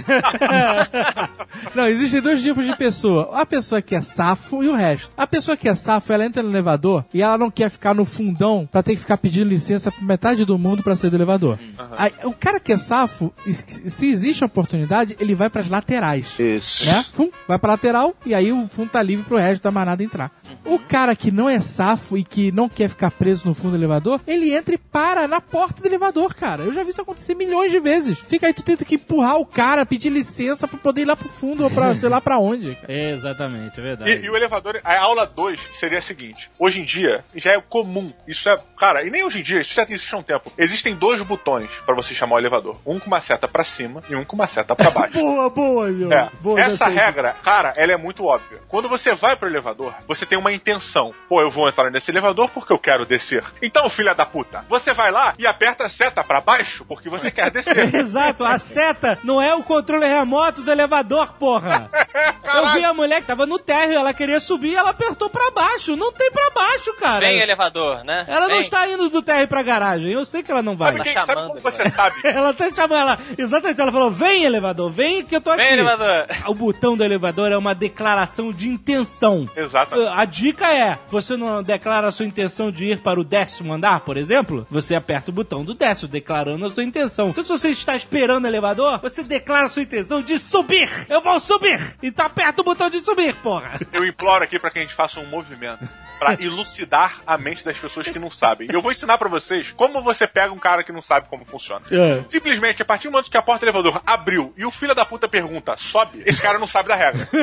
não, existem dois tipos de pessoa. A pessoa que é safo e o resto. A pessoa que é safo, ela entra no elevador e ela não quer ficar no fundão pra ter que ficar pedindo licença pra metade do mundo pra sair do elevador. Aí, o cara que é safo, se existe a oportunidade, ele vai pras laterais. Isso. Né? Fum, vai pra lateral e aí o fundo tá livre pro resto da manada entrar. O cara que não é safo e que não quer ficar preso no fundo do elevador, ele entra e para na porta do elevador, cara. Eu já vi isso acontecer milhões de vezes. Fica aí tu tendo que empurrar o cara, pedir licença pra poder ir lá pro fundo ou pra sei lá pra onde. cara. Exatamente, é verdade. E, e o elevador, a aula aula 2 seria a seguinte: hoje em dia já é comum, isso é, cara, e nem hoje em dia, isso já existe há um tempo. Existem dois botões pra você chamar o elevador: um com uma seta pra cima e um com uma seta pra baixo. Boa, boa, Diogo. É. Boa, Essa regra, cara, ela é muito óbvia. Quando você vai pro elevador, você tem uma intenção. Pô, eu vou entrar nesse elevador porque eu quero descer. Então, filha da puta, você vai lá e aperta a seta pra baixo porque você quer descer. Exato, a seta não é o controle remoto do elevador, porra. Eu vi a mulher que tava no térreo, ela queria subir e ela apertou pra baixo. Não tem pra baixo, cara. Vem elevador, né? Ela não Vem. está indo do térreo pra garagem. Eu sei que ela não vai. Sabe, quem, Tá sabe chamando como você sabe? Ela tá chamando ela. Exatamente, ela falou: vem, elevador, vem que eu tô aqui. Vem, elevador. O botão do elevador é uma declaração de intenção. Exato. A dica é: você não declara a sua intenção de ir para o décimo andar, por exemplo? Você aperta o botão do décimo, declarando a sua intenção. Então, se você está esperando o elevador, você declara a sua intenção de subir. Eu vou subir! Então aperta o botão de subir, porra. Eu imploro aqui pra que a gente faça um movimento pra elucidar a mente das pessoas que não sabem. Eu vou ensinar pra vocês como você pega um cara que não sabe como funciona. É. Simplesmente, a partir do momento que a porta do elevador abriu e o filho da puta pergunta, sobe, esse cara não sabe da regra.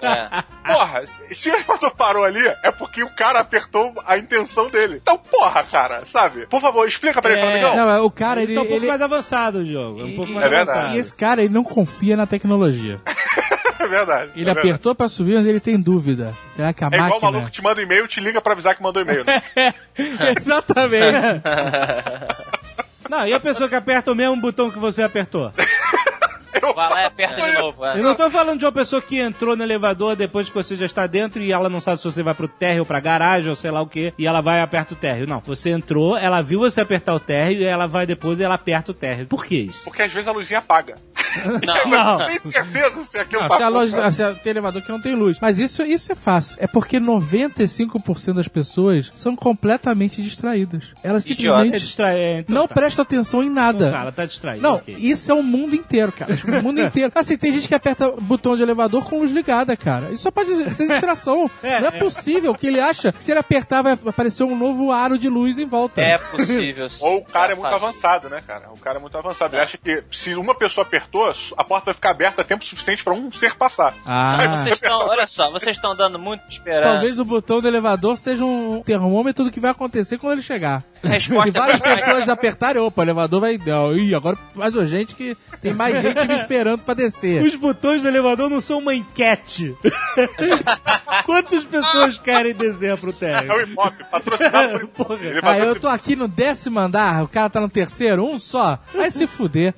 É. Porra, se o elevador parou ali, é porque o cara apertou a intenção dele. Então, porra, cara, sabe? Por favor, explica pra ele, É. fala, amigão. Não, mas o cara, Ele, é um pouco ele- mais avançado o jogo. É um pouco e- mais É verdade. avançado. E esse cara, ele não confia na tecnologia. É verdade. Ele é verdade. apertou pra subir, mas ele tem dúvida. Será que a É igual o máquina... maluco que te manda um e-mail e te liga pra avisar que mandou e-mail. Né? Exatamente. Não, e a pessoa que aperta o mesmo botão que você apertou? Vai lá e aperta de novo. é. Eu não tô falando de uma pessoa que entrou no elevador depois que você já está dentro e ela não sabe se você vai pro térreo ou pra garagem ou sei lá o que, e ela vai e aperta o térreo. Não, você entrou, ela viu você apertar o térreo e ela vai depois e ela aperta o térreo. Por que isso? Porque às vezes a luzinha apaga. Não. Não. Não tem certeza se aquilo Não, tá se a loja, se a- tem elevador que não tem luz. Mas isso, isso é fácil. É porque 95% das pessoas são completamente distraídas. Elas É simplesmente distrair. Então, não tá. prestam atenção em nada. Então, Cara, tá distraído. Não, ok. isso é o mundo inteiro, cara. O mundo inteiro. Assim, tem gente que aperta o botão de elevador com luz ligada, cara. Isso só pode ser distração. É, não é, é. possível que ele acha que se ele apertar vai aparecer um novo aro de luz em volta. É possível. sim. Ou o cara é muito avançado, né, cara? O cara é muito avançado. Ele É. acha que se uma pessoa apertou, a porta vai ficar aberta tempo suficiente pra um ser passar. Ah. Vocês estão, olha só, vocês estão dando muito esperança. Talvez o botão do elevador seja um termômetro do que vai acontecer quando ele chegar. Se Resposta várias é pessoas apertarem, opa, o elevador vai. Ih, agora mais urgente que tem mais gente esperando pra descer. Os botões do elevador não são uma enquete. Quantas pessoas querem descer pro É térreo? o Ibope, patrocinado por Ah, eu tô aqui no décimo andar, o cara tá no terceiro, um só. Vai se fuder.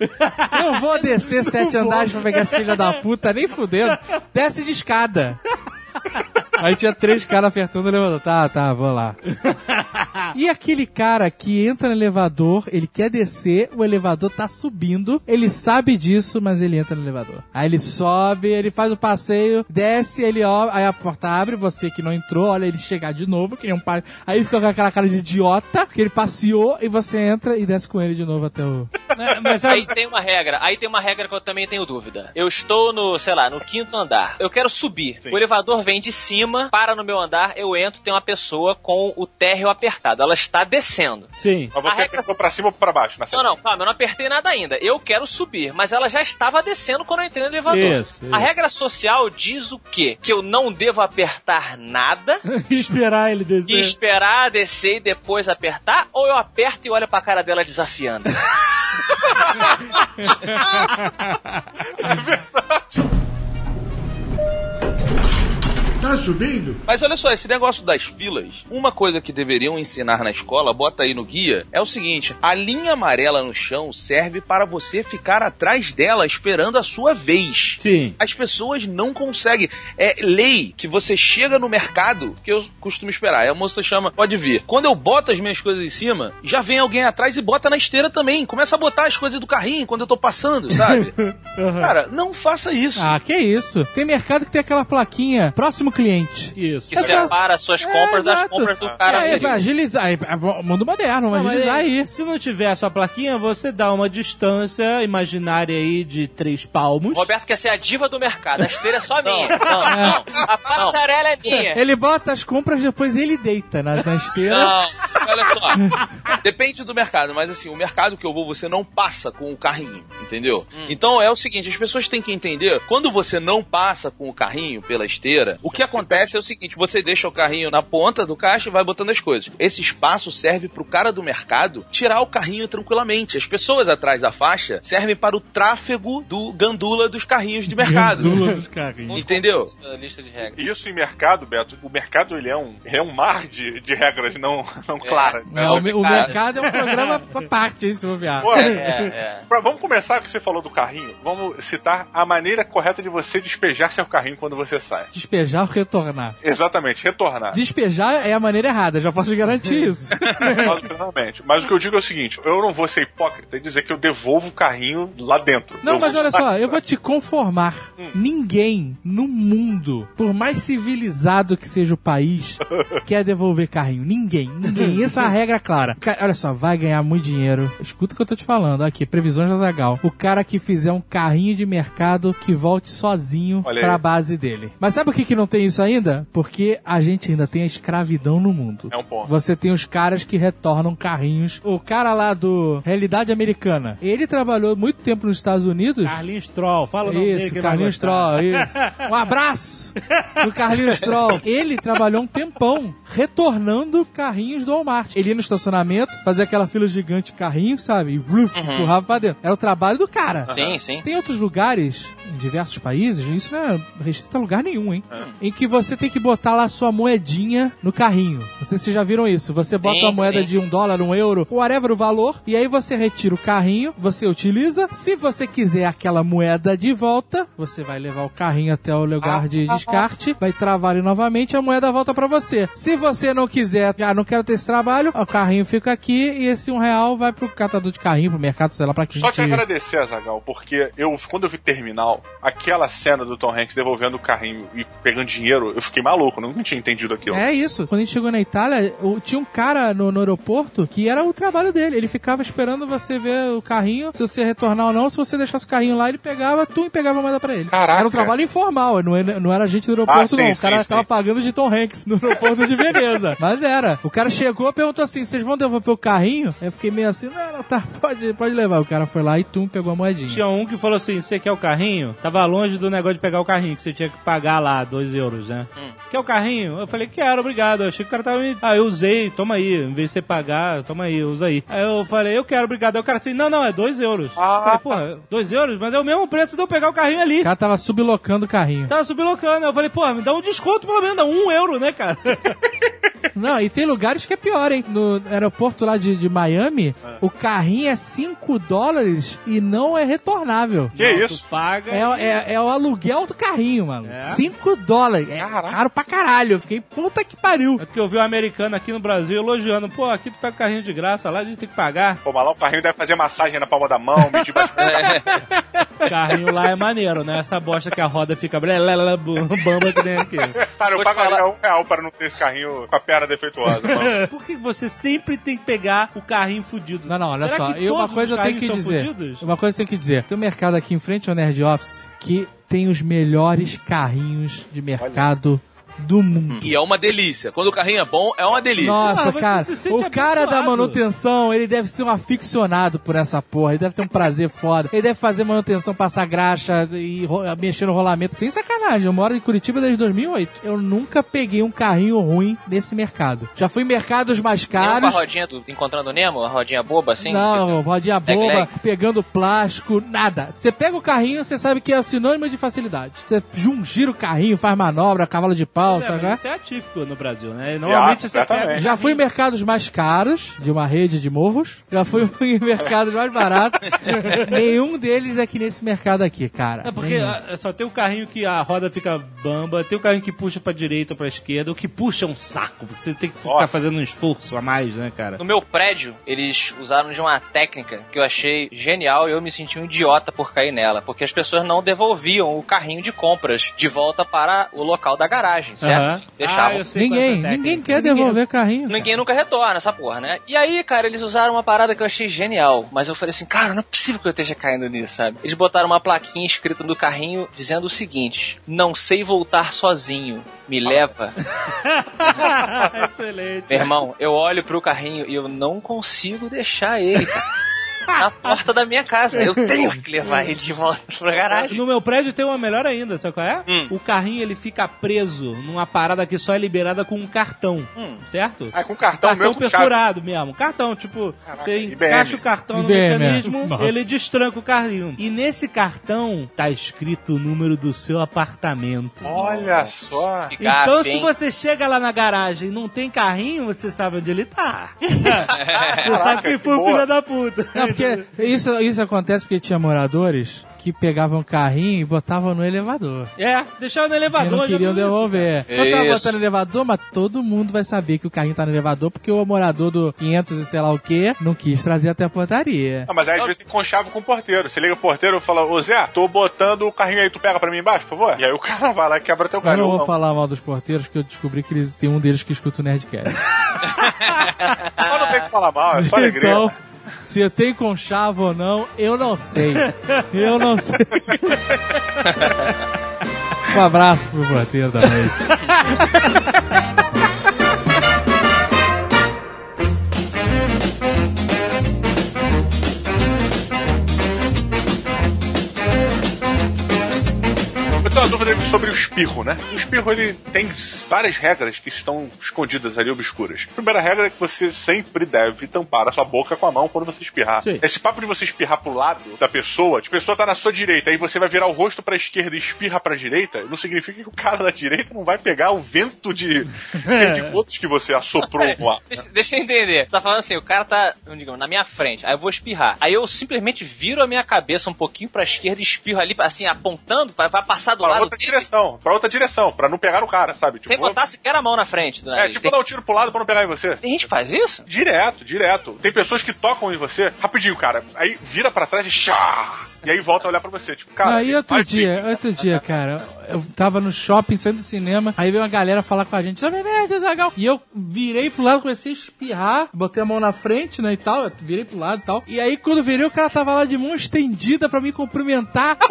Não vou descer sete andares pra pegar essa filha da puta, nem fudendo. Desce de escada. Aí tinha três caras apertando o elevador. Tá, tá, vou lá. E aquele cara que entra no elevador, ele quer descer, o elevador tá subindo, ele sabe disso, mas ele entra no elevador. Aí ele sobe, ele faz o passeio, desce, ele ó, aí a porta abre, você que não entrou, olha ele chegar de novo, que nem um pai. Aí fica com aquela cara de idiota, que ele passeou e você entra e desce com ele de novo até o. Mas sabe, Aí tem uma regra, aí tem uma regra que eu também tenho dúvida. Eu estou no, sei lá, no quinto andar. Eu quero subir. Sim. O elevador vem de cima, para no meu andar, eu entro, tem uma pessoa com o térreo apertado. Ela está descendo. sim. Mas você A regra- apertou pra cima ou pra baixo? Na Não, não, calma, eu não apertei nada ainda. Eu quero subir, mas ela já estava descendo quando eu entrei no elevador. Isso, A isso. regra social diz o quê? Que eu não devo apertar nada Esperar ele e descer. esperar descer e depois apertar, ou eu aperto e olho pra cara dela desafiando. é verdade. Tá subindo? Mas olha só, esse negócio das filas, uma coisa que deveriam ensinar na escola, bota aí no guia, é o seguinte: a linha amarela no chão serve para você ficar atrás dela esperando a sua vez. Sim. As pessoas não conseguem. É lei que você chega no mercado, que eu costumo esperar. Aí a moça chama, pode vir. Quando eu boto as minhas coisas em cima, já vem alguém atrás e bota na esteira também. Começa a botar as coisas do carrinho quando eu tô passando, sabe? Cara, não faça isso. Ah, que isso? Tem mercado que tem aquela plaquinha, próximo cliente. Isso. Que Essa- separa as suas É, compras das exato. compras do cara. É, vai agilizar. aí, é, vo- Mundo moderno, vamos Não, agilizar aí, aí. Se não tiver a sua plaquinha, você dá uma distância imaginária aí de três palmos. Roberto quer ser a diva do mercado. A esteira é só minha. Não, não. A passarela é minha. Ele bota as compras, depois ele deita na, na esteira. Não. olha só. Depende do mercado, mas assim, o mercado que eu vou, você não passa com o carrinho, entendeu? Então é o seguinte, as pessoas têm que entender, quando você não passa com o carrinho pela esteira, o que acontece é o seguinte, você deixa o carrinho na ponta do caixa e vai botando as coisas. Esse espaço serve pro cara do mercado tirar o carrinho tranquilamente. As pessoas atrás da faixa servem para o tráfego do gandula dos carrinhos de mercado. Gandula dos carrinhos. Entendeu? A lista de regras. Isso em mercado, Beto, o mercado ele é um, é um mar de, de regras não, não claras. né? Não, o, me- o mercado é um programa à parte, hein, se bobear. Pô, É, é. Pra- vamos começar com o que você falou do carrinho. Vamos citar a maneira correta de você despejar seu carrinho quando você sai. Despejar ou retornar? Exatamente, retornar. Despejar é a maneira errada, já posso garantir isso. Exatamente. Mas o que eu digo é o seguinte: eu não vou ser hipócrita e dizer que eu devolvo o carrinho lá dentro. Não, Eu mas olha só, eu vou te conformar. Ninguém no mundo, por mais civilizado que seja o país, quer devolver carrinho. Ninguém, ninguém. Essa é a regra clara. Cara, olha só, vai ganhar muito dinheiro. Escuta o que eu tô te falando aqui, previsões da Zagal. O cara que fizer um carrinho de mercado que volte sozinho Olha aí. pra base dele. Mas sabe por que, que não tem isso ainda? Porque a gente ainda tem a escravidão no mundo. É um ponto. Você tem os caras que retornam carrinhos. O cara lá do Realidade Americana, ele trabalhou muito tempo nos Estados Unidos. Carlinhos Troll, fala o nome dele. Isso, que ele vai Carlinhos. Troll, isso. Um abraço pro Carlinhos Troll. Ele trabalhou um tempão retornando carrinhos do Walmart. Ele ia no estacionamento, fazia aquela fila gigante de carrinho, sabe? E ruf, empurrava pra dentro. Era o trabalho do cara. Sim, sim. Tem outros lugares, em diversos países, isso não é restrito a lugar nenhum, hein? Em que você tem que botar lá sua moedinha no carrinho. Não sei se vocês já viram isso. Você bota Sim, uma moeda sim. de um dólar, um euro, whatever o valor, e aí você retira o carrinho, você utiliza. Se você quiser aquela moeda de volta, você vai levar o carrinho até o lugar de descarte, vai travar ele novamente a moeda volta pra você. Se você não quiser, ah, não quero ter esse trabalho, o carrinho fica aqui e esse um real vai pro catador de carrinho, pro mercado, sei lá, pra que Só te gente... agradecer, Azagal, porque eu, quando eu vi terminal, aquela cena do Tom Hanks devolvendo o carrinho e pegando dinheiro, eu fiquei maluco, nunca tinha entendido aquilo. É isso. Quando a gente chegou na Itália, tinha um cara no, no aeroporto que era o trabalho dele. Ele ficava esperando você ver o carrinho, se você retornar ou não. Se você deixasse o carrinho lá, ele pegava, tu e pegava a moeda pra ele. Caraca. Era um trabalho informal, não era, não era gente do aeroporto, Ah, sim, não. O sim, cara sim. tava pagando de Tom Hanks no aeroporto de Veneza. Mas era. O cara chegou e perguntou assim: vocês vão devolver o carrinho? Aí eu fiquei meio assim, não, não, tá, pode, pode levar. O cara foi lá e tu pegou a moedinha. Tinha um que falou assim: você quer o carrinho? Tava longe do negócio de pegar o carrinho, que você tinha que pagar lá, 2 euros, né? Quer o carrinho? Eu falei, quero, obrigado. Eu achei que o cara tava me. Ah, eu usei, toma aí. Em vez de você pagar, toma aí, usa aí. Aí eu falei, eu quero, obrigado. Aí o cara assim, não, não, é 2 euros. Ah. Eu falei, porra, 2 euros? Mas é o mesmo preço de eu pegar o carrinho ali. O cara tava sublocando o carrinho. Tava sublocando. Eu falei, pô, me dá um desconto pelo menos, dá um euro, né, cara? Não, e tem lugares que é pior, hein? No aeroporto lá de, de Miami, o carrinho é 5 dólares e não é retornável. Que Tu isso? paga. É, é, é o aluguel do carrinho, mano. É? 5 dólares. É caro pra caralho. Eu fiquei, puta que pariu. É porque eu vi um americano aqui no Brasil elogiando. Pô, aqui tu pega o carrinho de graça, lá a gente tem que pagar. Pô, mas lá o carrinho deve fazer massagem na palma da mão, medir bastante. O carrinho lá é maneiro, né? Essa bosta que a roda fica blelela, bu- bamba que nem aqui. Cara, eu Vou pagaria falar- um real para não ter esse carrinho com a perna defeituosa. mano. Por que você sempre tem que pegar o carrinho fudido? Não, não, olha Será só. que E uma coisa os eu tenho que dizer. fudidos? Uma coisa eu tenho que dizer. Tem um mercado aqui em frente ao Nerd Office que tem os melhores carrinhos de mercado do mundo. E é uma delícia. Quando o carrinho é bom, é uma delícia. Nossa, Ah, cara, se o cara da abençoado. manutenção, ele deve ser um aficionado por essa porra, ele deve ter um prazer foda. Ele deve fazer manutenção, passar graxa e ro- mexer no rolamento. Sem sacanagem, eu moro em Curitiba desde 2008. Eu nunca peguei um carrinho ruim nesse mercado. Já fui em mercados mais Tem um com a caros. rodinha do Encontrando Nemo, a rodinha boba assim? Não, rodinha Leg, boba, leg. pegando plástico, nada. Você pega o carrinho, você sabe que é sinônimo de facilidade. Você jum, gira o carrinho, faz manobra, cavalo de pau, É, sabe? é? isso é atípico no Brasil, né? Normalmente você completamente. pega. Já fui em mercados mais caros, de uma rede de morros. Já fui em mercados mais baratos. Nenhum deles é que nesse mercado aqui, cara. É porque Nenhum. ah, só tem o carrinho que a roda fica bamba, tem o carrinho que puxa pra direita ou pra esquerda, o que puxa é um saco, porque você tem que ficar Nossa. fazendo um esforço a mais, né, cara? No meu prédio, eles usaram de uma técnica que eu achei genial e eu me senti um idiota por cair nela, porque as pessoas não devolviam o carrinho de compras de volta para o local da garagem. Certo? Aham. Deixavam. Ah, qual é Ninguém, técnica. ninguém quer devolver carrinho. cara. Ninguém nunca retorna essa porra, né? E aí, cara, eles usaram uma parada que eu achei genial. Mas eu falei assim, cara, não é possível que eu esteja caindo nisso, sabe? Eles botaram uma plaquinha escrita no carrinho dizendo o seguinte: Não sei voltar sozinho. Me leva. Excelente. Meu irmão, eu olho pro carrinho e eu não consigo deixar ele, cara. Na porta da minha casa. Eu tenho que levar ele de volta pra garagem. No meu prédio tem uma melhor ainda, sabe qual é? Hum. O carrinho ele fica preso numa parada que só é liberada com um cartão, Hum. certo? Ah, com cartão, cartão meu com chave. perfurado mesmo. Cartão, tipo, você IBM. encaixa o cartão no IBM, mecanismo, é. Nossa. ele destranca o carrinho. E nesse cartão tá escrito o número do seu apartamento. Olha só. Que Então, gafe, se hein? você chega lá na garagem e não tem carrinho, você sabe onde ele tá. você sabe quem que foi o filho da puta. Não, porque isso, isso acontece porque tinha moradores que pegavam o carrinho e botavam no elevador. É, deixava no E elevador. não já queriam viu isso? devolver. Eu tava Isso. botando no elevador, mas todo mundo vai saber que o carrinho tá no elevador porque o morador do 500 e sei lá o que não quis trazer até a portaria. Não, mas aí às vezes tem conchavo com o porteiro. Você liga o porteiro e fala, ô Zé, tô botando o carrinho aí, tu pega pra mim embaixo, por favor? E aí o cara vai lá e quebra teu Eu carro. não Ou vou falar mal dos porteiros, porque eu descobri que eles tem um deles que escuta o Nerdcast. Mas não tem que falar mal, é só alegria. então, se eu tenho conchavo ou não, eu não sei. Eu não sei. um abraço pro porteiro da noite. Eu tenho uma dúvida sobre o espirro, né? O espirro, ele tem várias regras que estão escondidas ali, obscuras. A primeira regra é que você sempre deve tampar a sua boca com a mão quando você espirrar. Sim. Esse papo de você espirrar pro lado da pessoa, a pessoa tá na sua direita, aí você vai virar o rosto pra esquerda e espirra pra direita, não significa que o cara da direita não vai pegar o vento de, de gotos que você assoprou no ar. Deixa, deixa eu entender. Você tá falando assim, o cara tá, digamos, na minha frente, aí eu vou espirrar. Aí eu simplesmente viro a minha cabeça um pouquinho pra esquerda e espirro ali, assim, apontando, vai, vai passar do Pra outra dele, direção, pra outra direção, pra não pegar o cara, sabe? sem Tipo, botar sequer a mão na frente. do É, tipo tem, dar um tiro pro lado pra não pegar em você. tem gente que faz isso? Direto, direto. Tem pessoas que tocam em você rapidinho, cara. Aí vira pra trás e chá! E aí volta a olhar pra você, tipo, cara. Aí outro dia, bem. outro dia, cara, eu tava no shopping, saindo do cinema, aí veio uma galera falar com a gente, Zagal. Né, e eu virei pro lado, comecei a espirrar, botei a mão na frente, né, e tal, virei pro lado e tal. E aí quando virei, o cara tava lá de mão estendida pra me cumprimentar.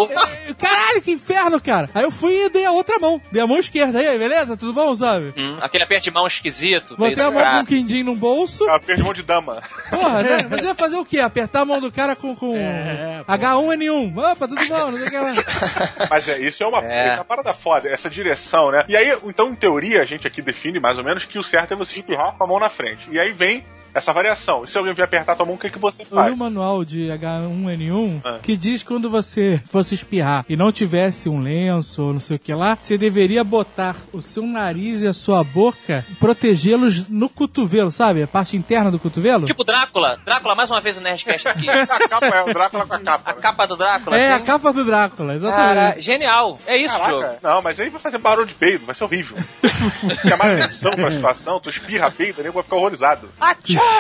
Eu, caralho, que inferno, cara. Aí eu fui e dei a outra mão, dei a mão esquerda. Aí, beleza? Tudo bom, sabe? Hum, aquele aperto de mão esquisito. Botei a mão com um quindim no bolso. Ah, aperto de mão de dama. Porra, né? Mas ia fazer o quê? Apertar a mão do cara com, com é, H1N1 nenhum. Opa, tudo bom? Não sei o que lá. Mas é, isso é uma, é. Isso é uma parada foda, essa direção, né? E aí, então, em teoria, a gente aqui define mais ou menos que o certo é você espirrar com a mão na frente. E aí vem essa variação. E se alguém vier apertar tua mão, o que, que você Eu li faz? um manual de H1N1 Ah. que diz que quando você fosse espirrar e não tivesse um lenço ou não sei o que lá, você deveria botar o seu nariz e a sua boca, protegê-los no cotovelo, sabe? A parte interna do cotovelo. Tipo Drácula. Drácula, mais uma vez o Nerdcast aqui. A capa é o Drácula com a capa. A né? capa do Drácula, é, a assim. capa do Drácula, exatamente. Cara, genial. É isso, jogo. Caraca. Não, mas aí vai fazer barulho de peido, vai ser horrível. Chamar atenção pra situação, tu espirra peido, o nego vai ficar horrorizado.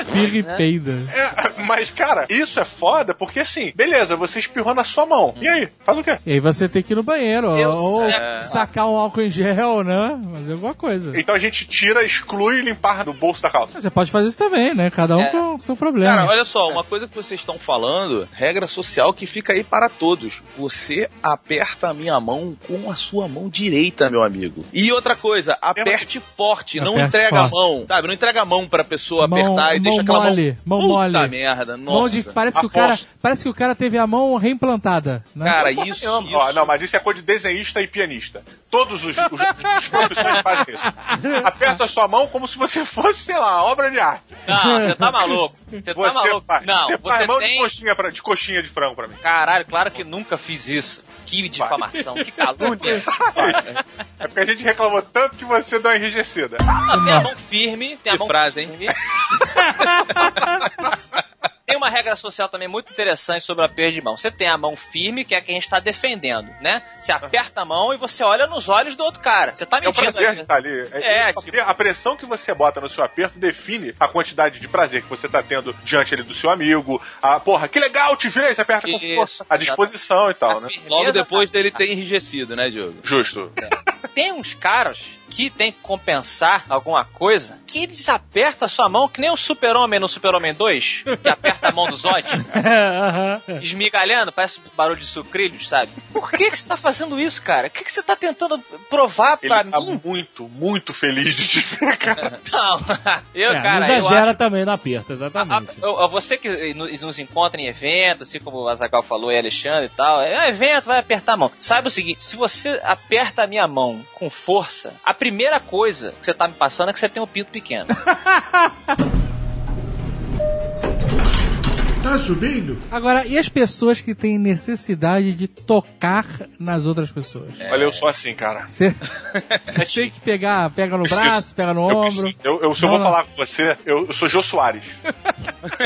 Espirra e peida. É, mas, cara, isso é foda porque assim, beleza, você espirrou na sua mão. E aí? Faz o quê? E aí você tem que ir no banheiro, ou, Deus, ou é. sacar um álcool em gel, né? Fazer alguma coisa. Então a gente tira, exclui e limpar do bolso da calça. Você pode fazer isso também, né? Cada um É. com o seu problema. Cara, olha só, uma coisa que vocês estão falando, regra social que fica aí para todos. Você aperta a minha mão com a sua mão direita, meu amigo. E outra coisa, aperte forte, não Aperte entrega forte. a mão, sabe? Não entrega a mão pra pessoa Mão- apertar e mão deixa aquela mole, mão mão. Puta mole. merda, Mão nossa. de, parece, que o cara, parece que o cara teve a mão reimplantada. Né? Cara, isso, isso. Ó, não, mas isso é coisa de desenhista e pianista. Todos os, os, os profissões fazem isso. Aperta a sua mão como se você fosse, sei lá, obra de arte. Não, você tá maluco. Você tá Você maluco. faz. Não, você faz você mão de, tem... coxinha pra, de coxinha de frango pra mim. Caralho, claro que nunca fiz isso. Que difamação, que calúnia. É porque a gente reclamou tanto que você deu uma enrijecida. Não, tem a mão firme, tem a mão frase, hein? Tem uma regra social também muito interessante sobre a perda de mão. Você tem a mão firme, que é a que a gente está defendendo, né? Você aperta a mão e você olha nos olhos do outro cara. Você tá É o prazer ali. de estar ali. É, porque tipo- A pressão que você bota no seu aperto define a quantidade de prazer que você tá tendo diante ali do seu amigo. A, porra, que legal, te ver, você aperta com Isso, força. A disposição e tal, A né? firmeza Logo depois tá- dele ter enrijecido, né, Diogo? Justo. Tem uns caras que tem que compensar alguma coisa que eles apertam a sua mão que nem o Super-Homem no Super-Homem 2, que aperta a mão do Zod, esmigalhando, parece barulho de sucrilhos, sabe? Por que, que você tá fazendo isso, cara? O que, que você tá tentando provar Ele pra tá mim? muito, muito feliz de te ver, cara. Não, eu, É, cara, não eu exagera acho... também no aperto, A- exatamente. a- a- você que no- nos encontra em eventos, assim como o Azagal falou e Alexandre e tal, é evento, vai apertar a mão. Saiba o seguinte: se você aperta a minha mão com força, a primeira coisa que você tá me passando é que você tem um pinto pequeno. Tá subindo? Agora, e as pessoas que têm necessidade de tocar nas outras pessoas? Olha, eu sou assim, cara. Você, tem que pegar, pega no Preciso. braço, pega no Eu, ombro. eu, eu- se eu Não, vou não. falar com você, eu, eu sou Jô Soares.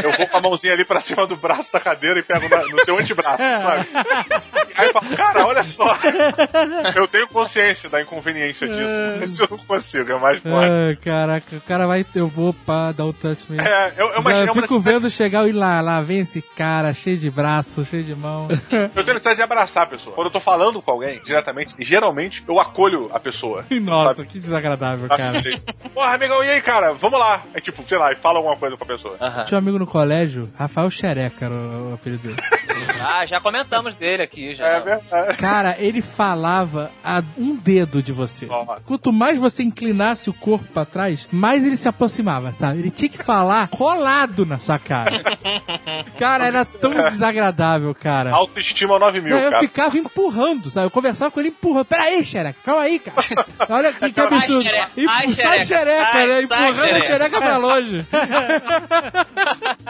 Eu vou com a mãozinha ali pra cima do braço da cadeira e pego na- no seu antebraço, sabe? Aí eu falo, cara, olha só. Eu tenho consciência da inconveniência disso. Isso eu não consigo, é mais forte. Ai, caraca, o cara vai. Eu vou pá, dar o touch mesmo. É, eu, eu, Eu, imagino uma fico necessidade- vendo chegar e lá, lá vem esse cara cheio de braço, cheio de mão. eu tenho necessidade de abraçar a pessoa. Quando eu tô falando com alguém, diretamente, geralmente eu acolho a pessoa. Nossa, que desagradável, cara. Porra, amigão, e aí, cara? Vamos lá. É tipo, sei lá, e fala alguma coisa com a pessoa. Tinha um amigo no colégio, Rafael Xereca era o, o apelido dele. Ah, já comentamos dele aqui, já. É verdade. Cara, ele falava a um dedo de você. Quanto mais você inclinasse o corpo pra trás, mais ele se aproximava, sabe? Ele tinha que falar colado na sua cara. Cara, era tão desagradável, cara. Autoestima 9 mil, Não, eu cara. ficava empurrando, sabe? Eu conversava com ele empurrando. Peraí, xereca, calma aí, cara. Olha que, que absurdo. xereca, ai, sai xereca, xereca, sai, né? sai, Empurrando a xereca. xereca pra longe.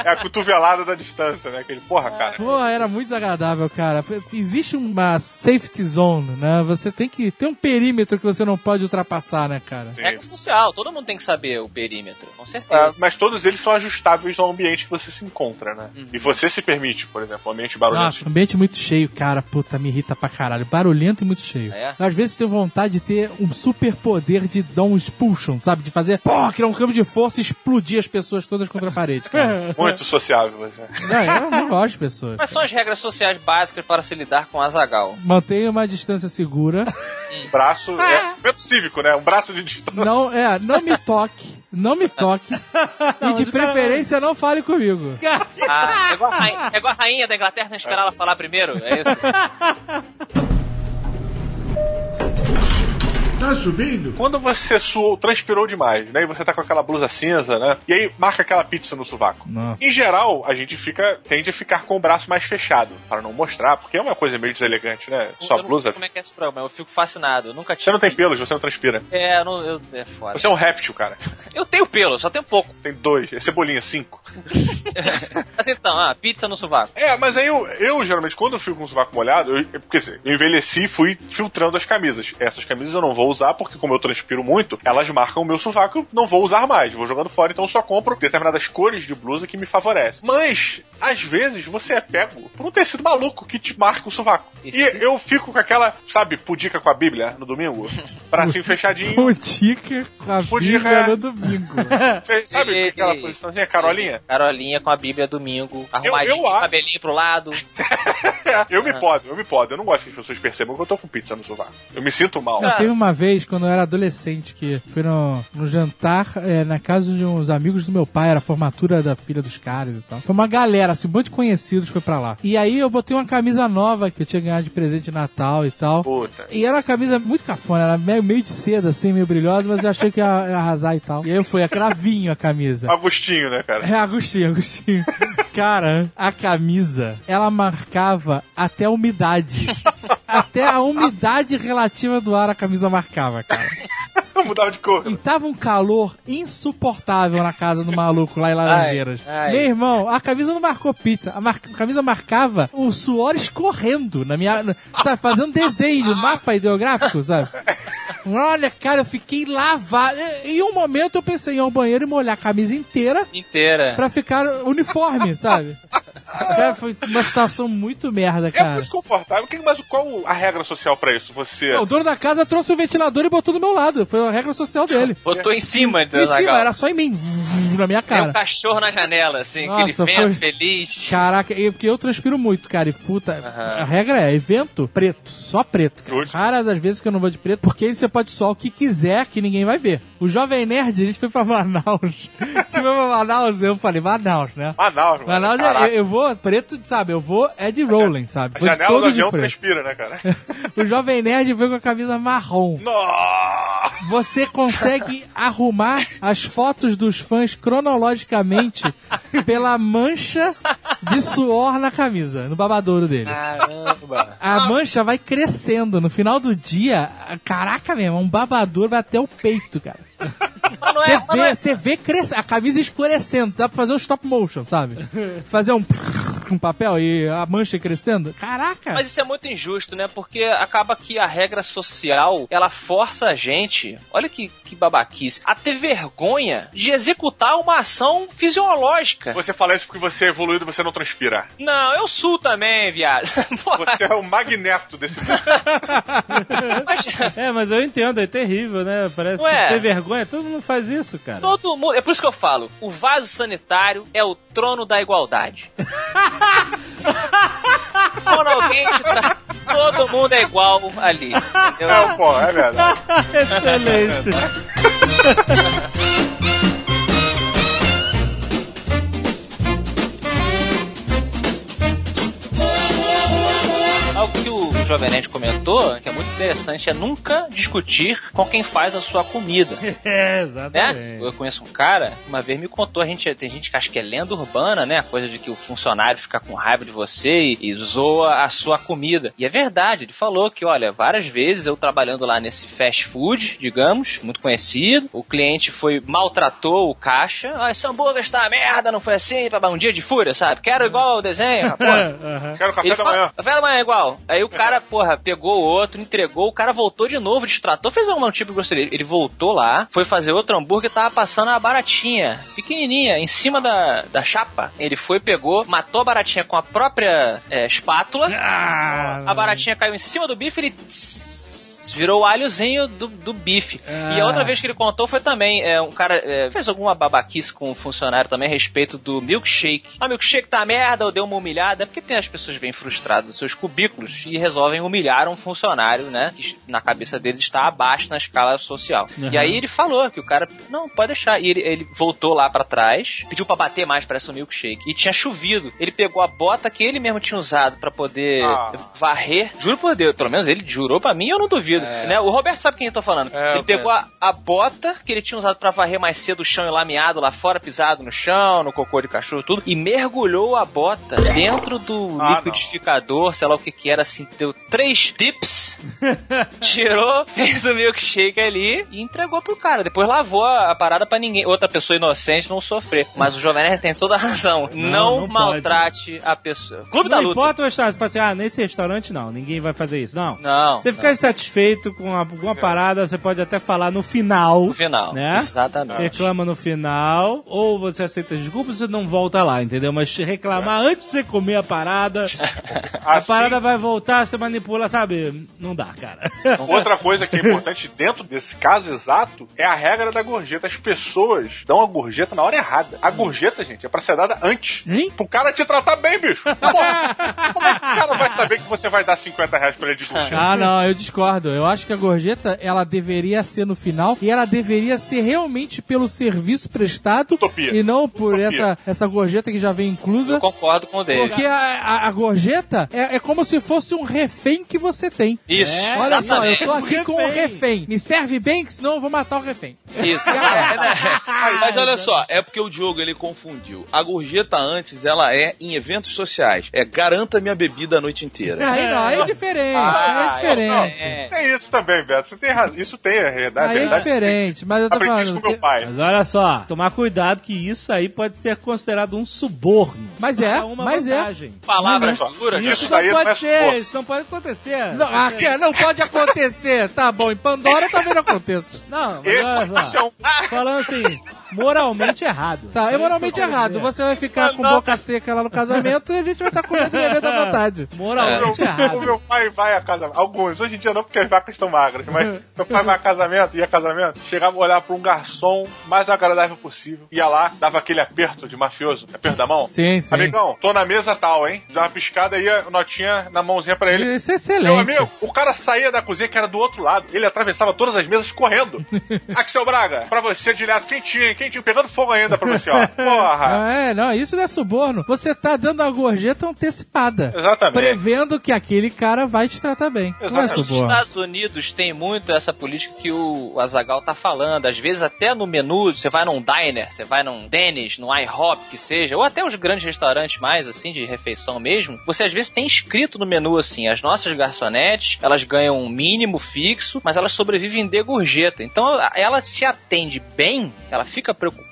É a cotovelada da distância, né? Aquele, porra, cara. Porra, era muito desagradável, cara. Existe uma safety zone, né? Você tem que ter um perímetro que você não pode ultrapassar, né, cara? Regra social, todo mundo tem que saber o perímetro, com É, certeza. mas todos eles são ajustáveis ao ambiente que você se encontra, né? Uhum. E você se permite, por exemplo, um ambiente barulhento. Nossa, ambiente muito cheio, cara. Puta, me irrita pra caralho. Barulhento e muito cheio. É? Às vezes tenho vontade de ter um super poder de dar um expulsion, sabe? De fazer, pô, criar um campo de força e explodir as pessoas todas contra a parede, cara. Muito sociável você. não, eu não gosto de pessoas. Quais são as regras sociais básicas para se lidar com Azagal? Mantenha uma distância segura. Braço é momento cívico, né? Um braço de distância. Não, é, não me toque. Não me toque. e de preferência não fale comigo. Ah, é, igual a rainha, é igual a rainha da Inglaterra, tem que esperar ela falar primeiro, é isso? Tá subindo? Quando você suou, transpirou demais, né? E você tá com aquela blusa cinza, né? E aí marca aquela pizza no sovaco. Nossa. Em geral, a gente fica tende a ficar com o braço mais fechado, para não mostrar, porque é uma coisa meio deselegante, né? Sua eu não blusa. sei como é que é esse problema, eu fico fascinado, eu nunca tive. Você não tem pelos, você não transpira. É, eu não, eu, é foda. Você é um réptil, cara. Eu tenho pelo, só tenho pouco. Tem dois. É cebolinha, cinco. Mas então, ah, pizza no sovaco. É, mas aí eu, eu geralmente, quando eu fico com o sovaco molhado, eu, eu- porque assim, eu envelheci e fui filtrando as camisas. Essas camisas eu não vou usar, porque como eu transpiro muito, elas marcam o meu sovaco, eu não vou usar mais, vou jogando fora, então eu só compro determinadas cores de blusa que me favorecem. Mas, às vezes, você é pego por um tecido maluco que te marca o sovaco. E eu fico com aquela, sabe, pudica com a Bíblia no domingo, bracinho fechadinho. Pudica com a Pudica. Bíblia no domingo. Sabe Ei, aquela ei, posiçãozinha, sim, Carolinha? Carolinha com a Bíblia domingo, arrumadinho, eu acho. cabelinho pro lado. Eu me podo, eu me podo. Eu não gosto que as pessoas percebam que eu tô com pizza no sovaco. Eu me sinto mal. Eu teve uma vez, quando eu era adolescente, que fui no, no jantar é, na casa de uns amigos do meu pai, era a formatura da filha dos caras e tal. Foi uma galera, assim, um monte de conhecidos foi pra lá. E aí eu botei uma camisa nova que eu tinha ganhado de presente de Natal e tal. Puta. E era uma camisa muito cafona, era meio, meio de seda, assim, meio brilhosa, mas eu achei que ia, ia arrasar e tal. E aí eu fui, aquela vinho a camisa. Agostinho, né, cara? É, Agostinho, Agostinho. Cara, a camisa, ela marcava até a umidade. Até a umidade relativa do ar a camisa marcava, cara. Eu mudava de cor. E tava um calor insuportável na casa do maluco lá em Laranjeiras. Ai, ai. Meu irmão, a camisa não marcou pizza. A, mar- a camisa marcava o suor escorrendo na minha. Sabe, fazendo desenho, mapa ideográfico, sabe? Olha, cara, eu fiquei lavado. Em um momento eu pensei em ir ao banheiro e molhar a camisa inteira Inteira. pra ficar uniforme, sabe? Cara, foi uma situação muito merda, É cara. muito desconfortável. Que- Mas qual a regra social pra isso? Você. O dono da casa trouxe o ventilador e botou do meu lado. Foi a regra social dele. Botou em cima do Em cima, era só em mim. Na minha Tem um cara. cachorro na janela, assim, Nossa, aquele vento foi- feliz. Caraca, eu- porque eu transpiro muito, cara. E puta, a regra é evento preto, só preto. Cara. Justo. Raras das vezes que eu não vou de preto, porque aí você pode soar o que quiser que ninguém vai ver. O Jovem Nerd, a gente foi pra Manaus. a gente foi pra Manaus, eu falei, Manaus, né? Manaus, mano. Manaus, Caraca. eu, eu vou preto, sabe? Eu vou Ed Rolling, sabe? A Vou de janela do todo de avião transpira, né, cara? O Jovem Nerd veio com a camisa marrom. Nossa! Você consegue arrumar as fotos dos fãs cronologicamente pela mancha de suor na camisa, no babadouro dele. Caramba. A mancha vai crescendo. No final do dia, caraca mesmo, um babadouro vai até o peito, cara. Você é, vê, é- vê crescer, a camisa escurecendo. Dá pra fazer um stop motion, sabe? Fazer um com papel e a mancha crescendo. Caraca! Mas isso é muito injusto, né? Porque acaba que a regra social, ela força a gente, olha que, que babaquice, a ter vergonha de executar uma ação fisiológica. Você fala isso porque você é evoluído e você não transpira. Não, eu sou também, viado. Você é o magneto desse mundo. mas É, mas eu entendo, é terrível, né? Parece Ué. ter vergonha, todo mundo faz isso, cara. todo mundo... É por isso que eu falo, o vaso sanitário é o trono da igualdade. Quando alguém te tra... Todo mundo é igual ali. entendeu? É, pô, é verdade. Excelente. o Jovem Nerd comentou, que é muito interessante, é nunca discutir com quem faz a sua comida. É, Né? exatamente. Eu conheço um cara, uma vez me contou, a gente, tem gente que acha que é lenda urbana, né? A coisa de que o funcionário fica com raiva de você e, e zoa a sua comida. E é verdade, ele falou que, olha, várias vezes eu trabalhando lá nesse fast food, digamos, muito conhecido, o cliente foi, maltratou o caixa, ah, esse hambúrguer está merda, não foi assim, um dia de fúria, sabe? Quero igual o desenho, rapaz. Quero café Ele da fala, manhã. Café da manhã é igual. Aí o cara, porra, pegou o outro, entregou, o cara voltou de novo, destratou, fez algum tipo de grosseria. Ele voltou lá, foi fazer outro hambúrguer, tava passando a baratinha, pequenininha, em cima da, da chapa. Ele foi, pegou, matou a baratinha com a própria é, espátula. Ah, A baratinha caiu em cima do bife, ele tss, virou o alhozinho do, do bife. E a outra vez que ele contou foi também, é, um cara é, fez alguma babaquice com um funcionário também a respeito do milkshake. Ah, milkshake tá merda, ou deu uma humilhada. É porque tem as pessoas bem frustradas nos seus cubículos e resolvem humilhar um funcionário, né? Que na cabeça deles está abaixo na escala social. E aí ele falou que o cara, não, pode deixar. E ele, ele voltou lá pra trás, pediu pra bater mais, parece um milkshake. E tinha chovido. Ele pegou a bota que ele mesmo tinha usado pra poder Ah. varrer. Juro por Deus, pelo menos ele jurou pra mim, eu não duvido. Né? O Roberto sabe quem eu tô falando. É, ele pegou a, a bota que ele tinha usado pra varrer mais cedo o chão e lameado lá fora, pisado no chão, no cocô de cachorro, tudo, e mergulhou a bota dentro do Ah, liquidificador, sei lá o que que era, assim, deu três dips, tirou, fez o milkshake ali e entregou pro cara. Depois lavou a, a parada pra ninguém, outra pessoa inocente não sofrer. Mas o Jovem Nerd tem toda a razão. Não, não maltrate a pessoa. Clube da Não luta. importa o restaurante, você fala assim, ah, nesse restaurante não, ninguém vai fazer isso. Não. Não. Você ficar insatisfeito com alguma parada, você pode até falar no final. no final. Né? Exatamente. Reclama no final, ou você aceita as desculpas e não volta lá, entendeu? Mas reclamar antes de você comer a parada, a Assim, parada vai voltar, você manipula, sabe? Não dá, cara. Outra coisa que é importante dentro desse caso exato é a regra da gorjeta. As pessoas dão a gorjeta na hora errada. A gorjeta, gente, é pra ser dada antes. Hein? Pro cara te tratar bem, bicho. Porra, como é que o cara vai saber que você vai dar 50 reais pra ele de gorjeta? Ah, não, eu discordo. Eu acho que a gorjeta, ela deveria ser no final e ela deveria ser realmente pelo serviço prestado Utopia. e não por Utopia. essa, essa gorjeta que já vem inclusa. Eu concordo com o dele. Porque a, a- a gorjeta é, é como se fosse um refém que você tem. Isso, É, Olha só, eu tô aqui Um com o refém. Me serve bem, que senão eu vou matar o refém. Isso. Mas olha só, é porque o Diogo ele confundiu. A gorjeta antes, ela é em eventos sociais. É garanta minha bebida a noite inteira. Aí não, aí é diferente. Ah, aí é diferente. é. É tem isso também, Beto. Você tem razão. Isso tem, é verdade. Aí é diferente, mas eu tô Aprendi falando. isso com você- meu pai. Mas olha só, tomar cuidado que isso aí pode ser considerado um suborno. Mas é, Pra uma mas é. vantagem. Palavras Mas é. duras. Isso, Isso não daí não pode é ser, suborno. isso não pode acontecer. Não, ah, que- não pode acontecer. Tá bom, em Pandora talvez não aconteça. Não, mas Esse, olha só. é um Falando assim, moralmente errado. Tá, é moralmente errado. Você vai ficar com boca seca lá no casamento e a gente vai estar comendo e bebendo à vontade. Moralmente O errado. meu pai vai a casamento. Alguns, hoje em dia não, porque vacas estão magras, mas meu pai vai a casamento, ia casamento, chegava a olhar pra um garçom mais agradável possível, ia lá, dava aquele aperto de mafioso, aperto da mão. Sim, sim. Amigão, tô na mesa tal, hein? Dá uma piscada e a notinha na mãozinha pra ele. Isso é Meu excelente. amigo, o cara saía da cozinha que era do outro lado. Ele atravessava todas as mesas correndo. Axel Braga, pra você direto, quentinho, hein? Quentinho, pegando fogo ainda pra você, ó. Porra! Ah, é, não, isso não é suborno. Você tá dando a gorjeta antecipada. Exatamente. Prevendo que aquele cara vai te tratar bem. Não é Exatamente. Suborno. Unidos tem muito essa política que o Azagal tá falando. Às vezes até no menu, você vai num diner, você vai num Dennis, num IHOP que seja, ou até os grandes restaurantes mais assim de refeição mesmo, você às vezes tem escrito no menu assim, as nossas garçonetes, elas ganham um mínimo fixo, mas elas sobrevivem de gorjeta. Então ela te atende bem, ela fica preocupada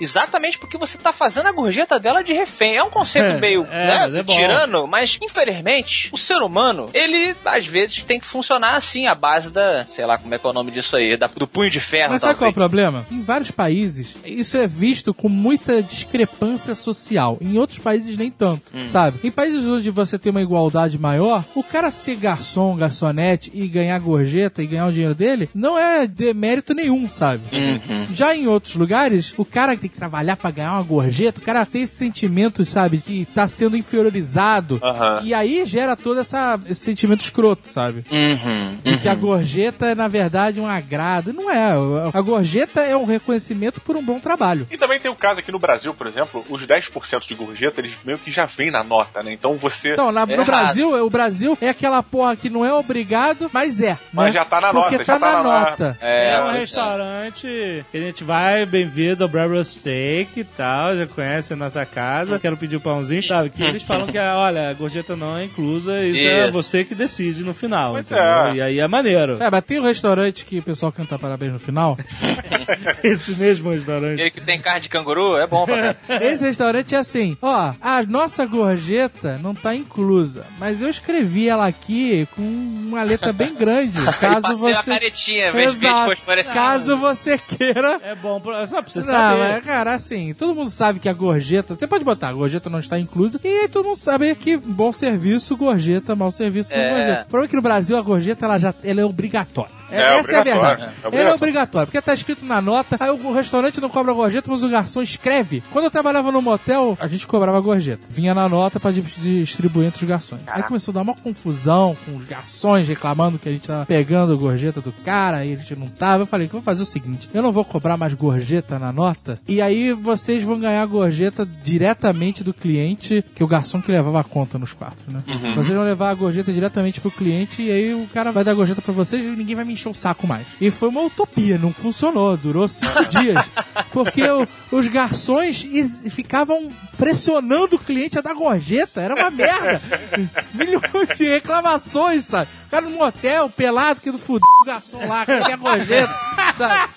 exatamente porque você tá fazendo a gorjeta dela de refém. É um conceito É, meio é, né, é tirano, mas infelizmente o ser humano, ele às vezes tem que funcionar assim, a base da, sei lá como é que é o nome disso aí, da- do punho de ferro. Mas sabe qual é o talvez. problema? Em vários países, isso é visto com muita discrepância social. Em outros países, nem tanto, Hum. sabe? Em países onde você tem uma igualdade maior, o cara ser garçom, garçonete e ganhar gorjeta e ganhar o dinheiro dele, não é demérito nenhum, sabe? Uhum. Já em outros lugares, o cara que tem que trabalhar pra ganhar uma gorjeta, o cara tem esse sentimento, sabe, de tá sendo inferiorizado. E aí gera todo essa, esse sentimento escroto, sabe? Uhum. De que a gorjeta é, na verdade, um agrado. Não é. A gorjeta é um reconhecimento por um bom trabalho. E também tem o caso aqui no Brasil, por exemplo, os 10% de gorjeta, eles meio que já vêm na nota, né? Então você. Então, na- no Errado. Brasil, o Brasil é aquela porra que não é obrigado, mas é. Mas né? já tá na Porque nota, tá já tá na na- nota. É, É um é. restaurante que a gente vai, bem-vindo ao Bravo Steak e tal, já conhece a nossa casa, quero pedir o pãozinho, sabe? Que eles falam que, olha, a gorjeta não é inclusa, isso, é Isso. você que decide no final, Pois entendeu? é. E aí é maneiro. É, mas tem um restaurante que o pessoal canta parabéns no final. Esse mesmo restaurante. Aquele que tem carne de canguru é bom pra. Esse restaurante é assim, ó, a nossa gorjeta não tá inclusa, mas eu escrevi ela aqui com uma letra bem grande, caso você... caretinha, vez Exato. Caso você queira É bom, pra- só pra você Não, saber. mas, cara, assim, todo mundo sabe que a gorjeta. Você pode botar, a gorjeta não está inclusa. E aí todo mundo sabe que bom serviço, gorjeta, mau serviço, É. gorjeta. O problema é que no Brasil a gorjeta ela já ela é obrigatória. É, Essa é a verdade. é Ela é obrigatório. obrigatória, porque tá escrito na nota, aí o restaurante não cobra gorjeta, mas o garçom escreve. Quando eu trabalhava no motel, a gente cobrava gorjeta. Vinha na nota pra di- distribuir entre os garçons. Aí começou a dar uma confusão com os garçons reclamando que a gente tava pegando a gorjeta do cara e a gente não tava. Eu falei que vou fazer o seguinte: eu não vou cobrar mais gorjeta na nota, e aí vocês vão ganhar a gorjeta diretamente do cliente, que é o garçom que levava a conta nos quatro, né? Vocês vão levar a gorjeta diretamente pro cliente e aí o cara vai dar a gorjeta pra vocês e ninguém vai me encher o saco mais. E foi uma utopia, não funcionou, durou cinco dias. Porque o- os garçons ficavam pressionando o cliente a dar gorjeta, era uma merda. Milhões de reclamações, sabe? O cara no motel, pelado, que do fudido, o garçom lá, que quer gorjeta, sabe?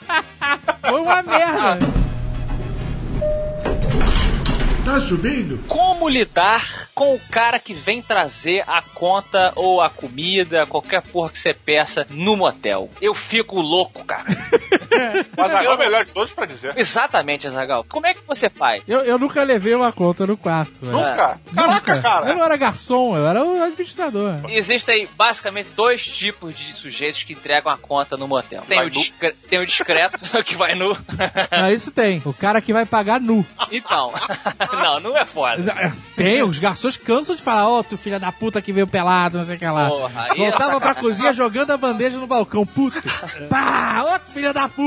Foi uma merda. Tá subindo? Como lidar com o cara que vem trazer a conta ou a comida, qualquer porra que você peça no motel? Eu fico louco, cara. Mas agora é o melhor de todos pra dizer. Exatamente, Azagal. Como é que você faz? Eu, eu nunca levei uma conta no quarto. Nunca. Caraca, Nunca. cara. Eu não era garçom, eu era o administrador. Existem basicamente dois tipos de sujeitos que entregam a conta no motel. Tem, Vai o, nu. discre- tem o discreto, que vai nu. Ah, isso tem. O cara que vai pagar nu. Então, não, não é foda. Tem, os garçons cansam de falar, ó, tu filha da puta que veio pelado, não sei o que lá. Porra, é Voltava pra cozinha jogando a bandeja no balcão, puto. Pá, outro filho da puta.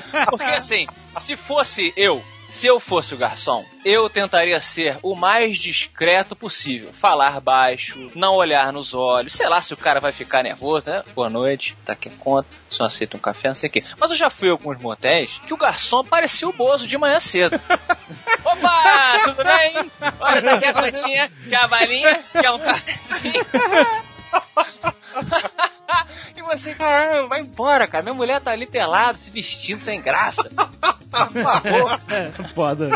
Porque assim, se fosse eu, se eu fosse o garçom, eu tentaria ser o mais discreto possível. Falar baixo, não olhar nos olhos. Sei lá se o cara vai ficar nervoso, né? Boa noite, tá aqui a conta, só aceita um café, não sei o quê. Mas eu já fui a alguns motéis que o garçom parecia o Bozo de manhã cedo. Opa, tudo bem? Olha, tá aqui a continha, quer a balinha, quer um cafezinho. E você, caramba, vai embora, cara. Minha mulher tá ali pelada, se vestindo sem graça. Por favor. É, foda.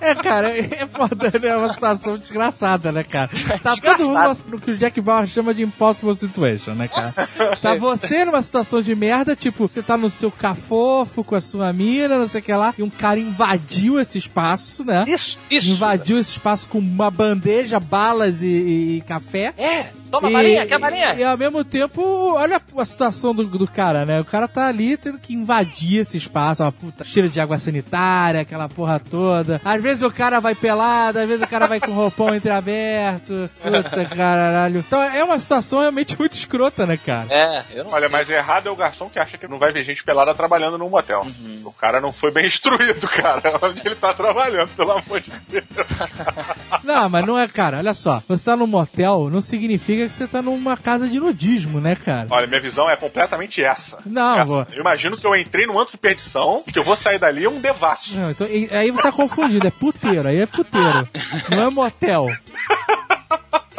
É, cara, é foda, né? É uma situação desgraçada, né, cara? Tá todo mundo no que o Jack Bauer chama de impossible situation, né, cara? Tá você numa situação de merda, tipo, você tá no seu cafofo com a sua mina, não sei o que lá, e um cara invadiu esse espaço, né? Isso, isso. Invadiu esse espaço com uma bandeja, balas e, e- e café. É, toma E- varinha, quer varinha? E, ao mesmo tempo, olha a situação do, do cara, né? O cara tá ali tendo que invadir esse espaço, uma puta cheiro de água sanitária, aquela porra toda. Às vezes o cara vai pelado, às vezes o cara vai com o roupão entreaberto. Puta caralho. Então é uma situação realmente muito escrota, né, cara? É, eu não Olha, sei. mas errado é o garçom que acha que não vai ver gente pelada trabalhando num motel. O cara não foi bem instruído, cara. Onde ele tá trabalhando, pelo amor de Deus. Não, mas não é, cara, olha só. Você tá num motel, não significa que você tá numa casa de nudismo, né, cara? Olha, minha visão é completamente essa. Não, Essa. vou- Eu imagino que eu entrei num antro de perdição, que eu vou sair dali um devasso. Não, então, e- aí você tá confundido, é puteiro, aí é puteiro. Não é motel.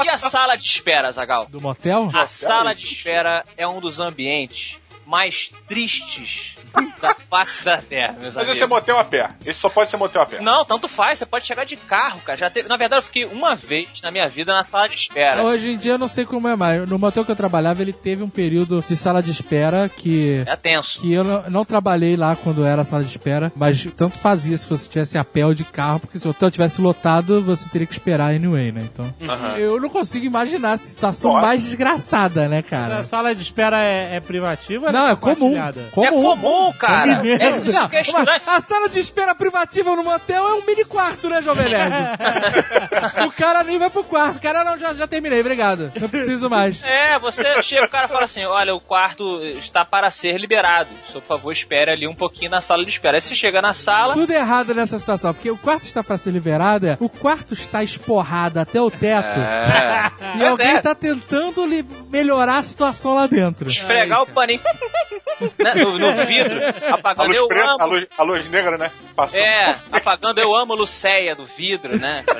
E a sala de espera, Zagal? Do motel? A sala de espera é um dos ambientes mais tristes da face da Terra, meus Mas amigos. esse é motel a pé. Esse só pode ser motel a pé. Não, tanto faz, você pode chegar de carro, cara. Já teve... Na verdade, eu fiquei uma vez na minha vida na sala de espera. Hoje em dia eu não sei como é mais. No motel que eu trabalhava, ele teve um período de sala de espera que. É tenso. Que eu não, não trabalhei lá quando era sala de espera, mas tanto fazia se você tivesse a pé ou de carro, porque se o hotel tivesse lotado, você teria que esperar anyway, né? Então. Aham. Eu não consigo imaginar a situação Nossa. mais desgraçada, né, A cara? sala de espera é, é privativa? ou Não, é comum. comum. É comum, cara. merda. É isso que é estranho. a sala de espera privativa no motel é um mini quarto, né, Jovem Nerd? o cara nem vai pro quarto. O cara, não, já, já terminei, obrigado. Não preciso mais. É, você chega, o cara fala assim: olha, o quarto está para ser liberado. Por favor, espere ali um pouquinho na sala de espera. Aí você chega na sala. Tudo errado nessa situação, porque o quarto está para ser liberado, é, o quarto está esporrado até o teto. É. E Mas alguém é. tá tentando li- melhorar a situação lá dentro. Esfregar o paninho né, no, no vidro, A apagando luz eu preta, a amo. luz, a luz negra, né? Passando. É, apagando eu amo Luceia do vidro, né?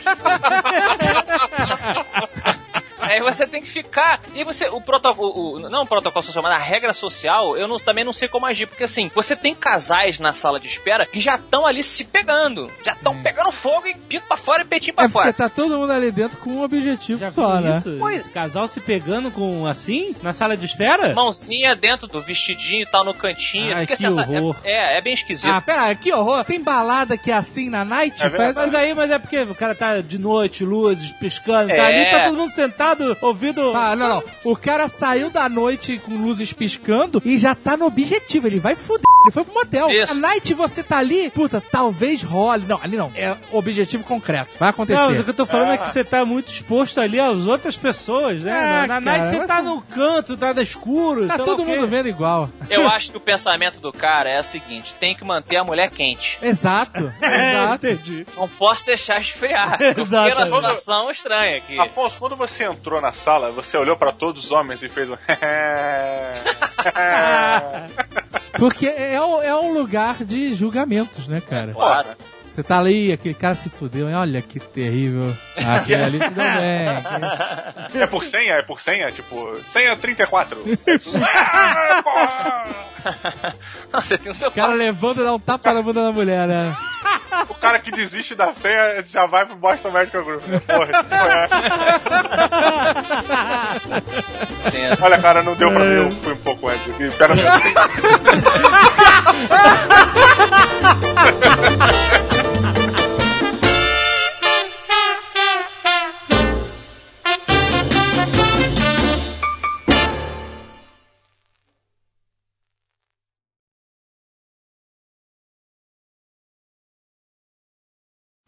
Aí você tem que ficar. E você, o protocolo. Não o protocolo social, mas a regra social, eu não- também não sei como agir. Porque assim, você tem casais na sala de espera que já estão ali se pegando. Já estão pegando fogo e pico pra fora e peitinho pra É porque fora. tá todo mundo ali dentro com um objetivo Já só, né? isso? Pois. Casal se pegando com assim? Na sala de espera? Mãozinha dentro do vestidinho e tal no cantinho. Ai, que horror. É, é bem esquisito. Ah, pera, que horror. Tem balada que é assim na night? É Parece Mas daí, mas é porque o cara tá de noite, luzes, piscando, tá É. ali, tá todo mundo sentado, ouvindo... Ah, não, não. O cara saiu da noite com luzes piscando e já tá no objetivo. Ele vai foder. Ele foi pro motel. Isso. A night você tá ali, puta, talvez role. Não, ali não. É objetivo concreto. Vai acontecer. Não, mas o que eu tô falando é que você tá muito exposto ali às outras pessoas, né? Ah, na na cara, night você tá são- no canto, tá no escuro, Tá todo mundo vendo igual. Eu acho que o pensamento do cara é o seguinte: tem que manter a mulher quente. Exato. É, Exato. entendi. Não posso deixar esfriar. Fiquei numa Exatamente. situação estranha aqui. Afonso, quando você entrou na sala, você olhou pra todos os homens e fez um. Porque é, um- é um lugar de julgamentos, né, cara? Claro. Você tá ali, aquele cara se fudeu, hein? olha que terrível. Aquele ali se deu bem. é por senha? É por senha? Tipo, senha 34. Ah, porra! Você tem o seu O cara levanta e dá um tapa na bunda da mulher, né? o cara que desiste da senha já vai pro Boston Medical Group. né? Porra, que porra é? passo. Olha, cara, não deu pra ver, eu fui um pouco antes aqui. Pera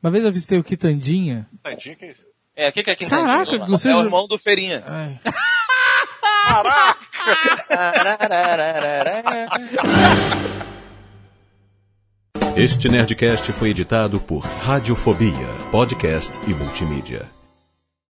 Uma vez eu visitei o Quitandinha. Tadinho, que isso? É, o que, que é aqui Caraca, você É o irmão do Feirinha. Ai. Este Nerdcast foi editado por Radiofobia, podcast e multimídia.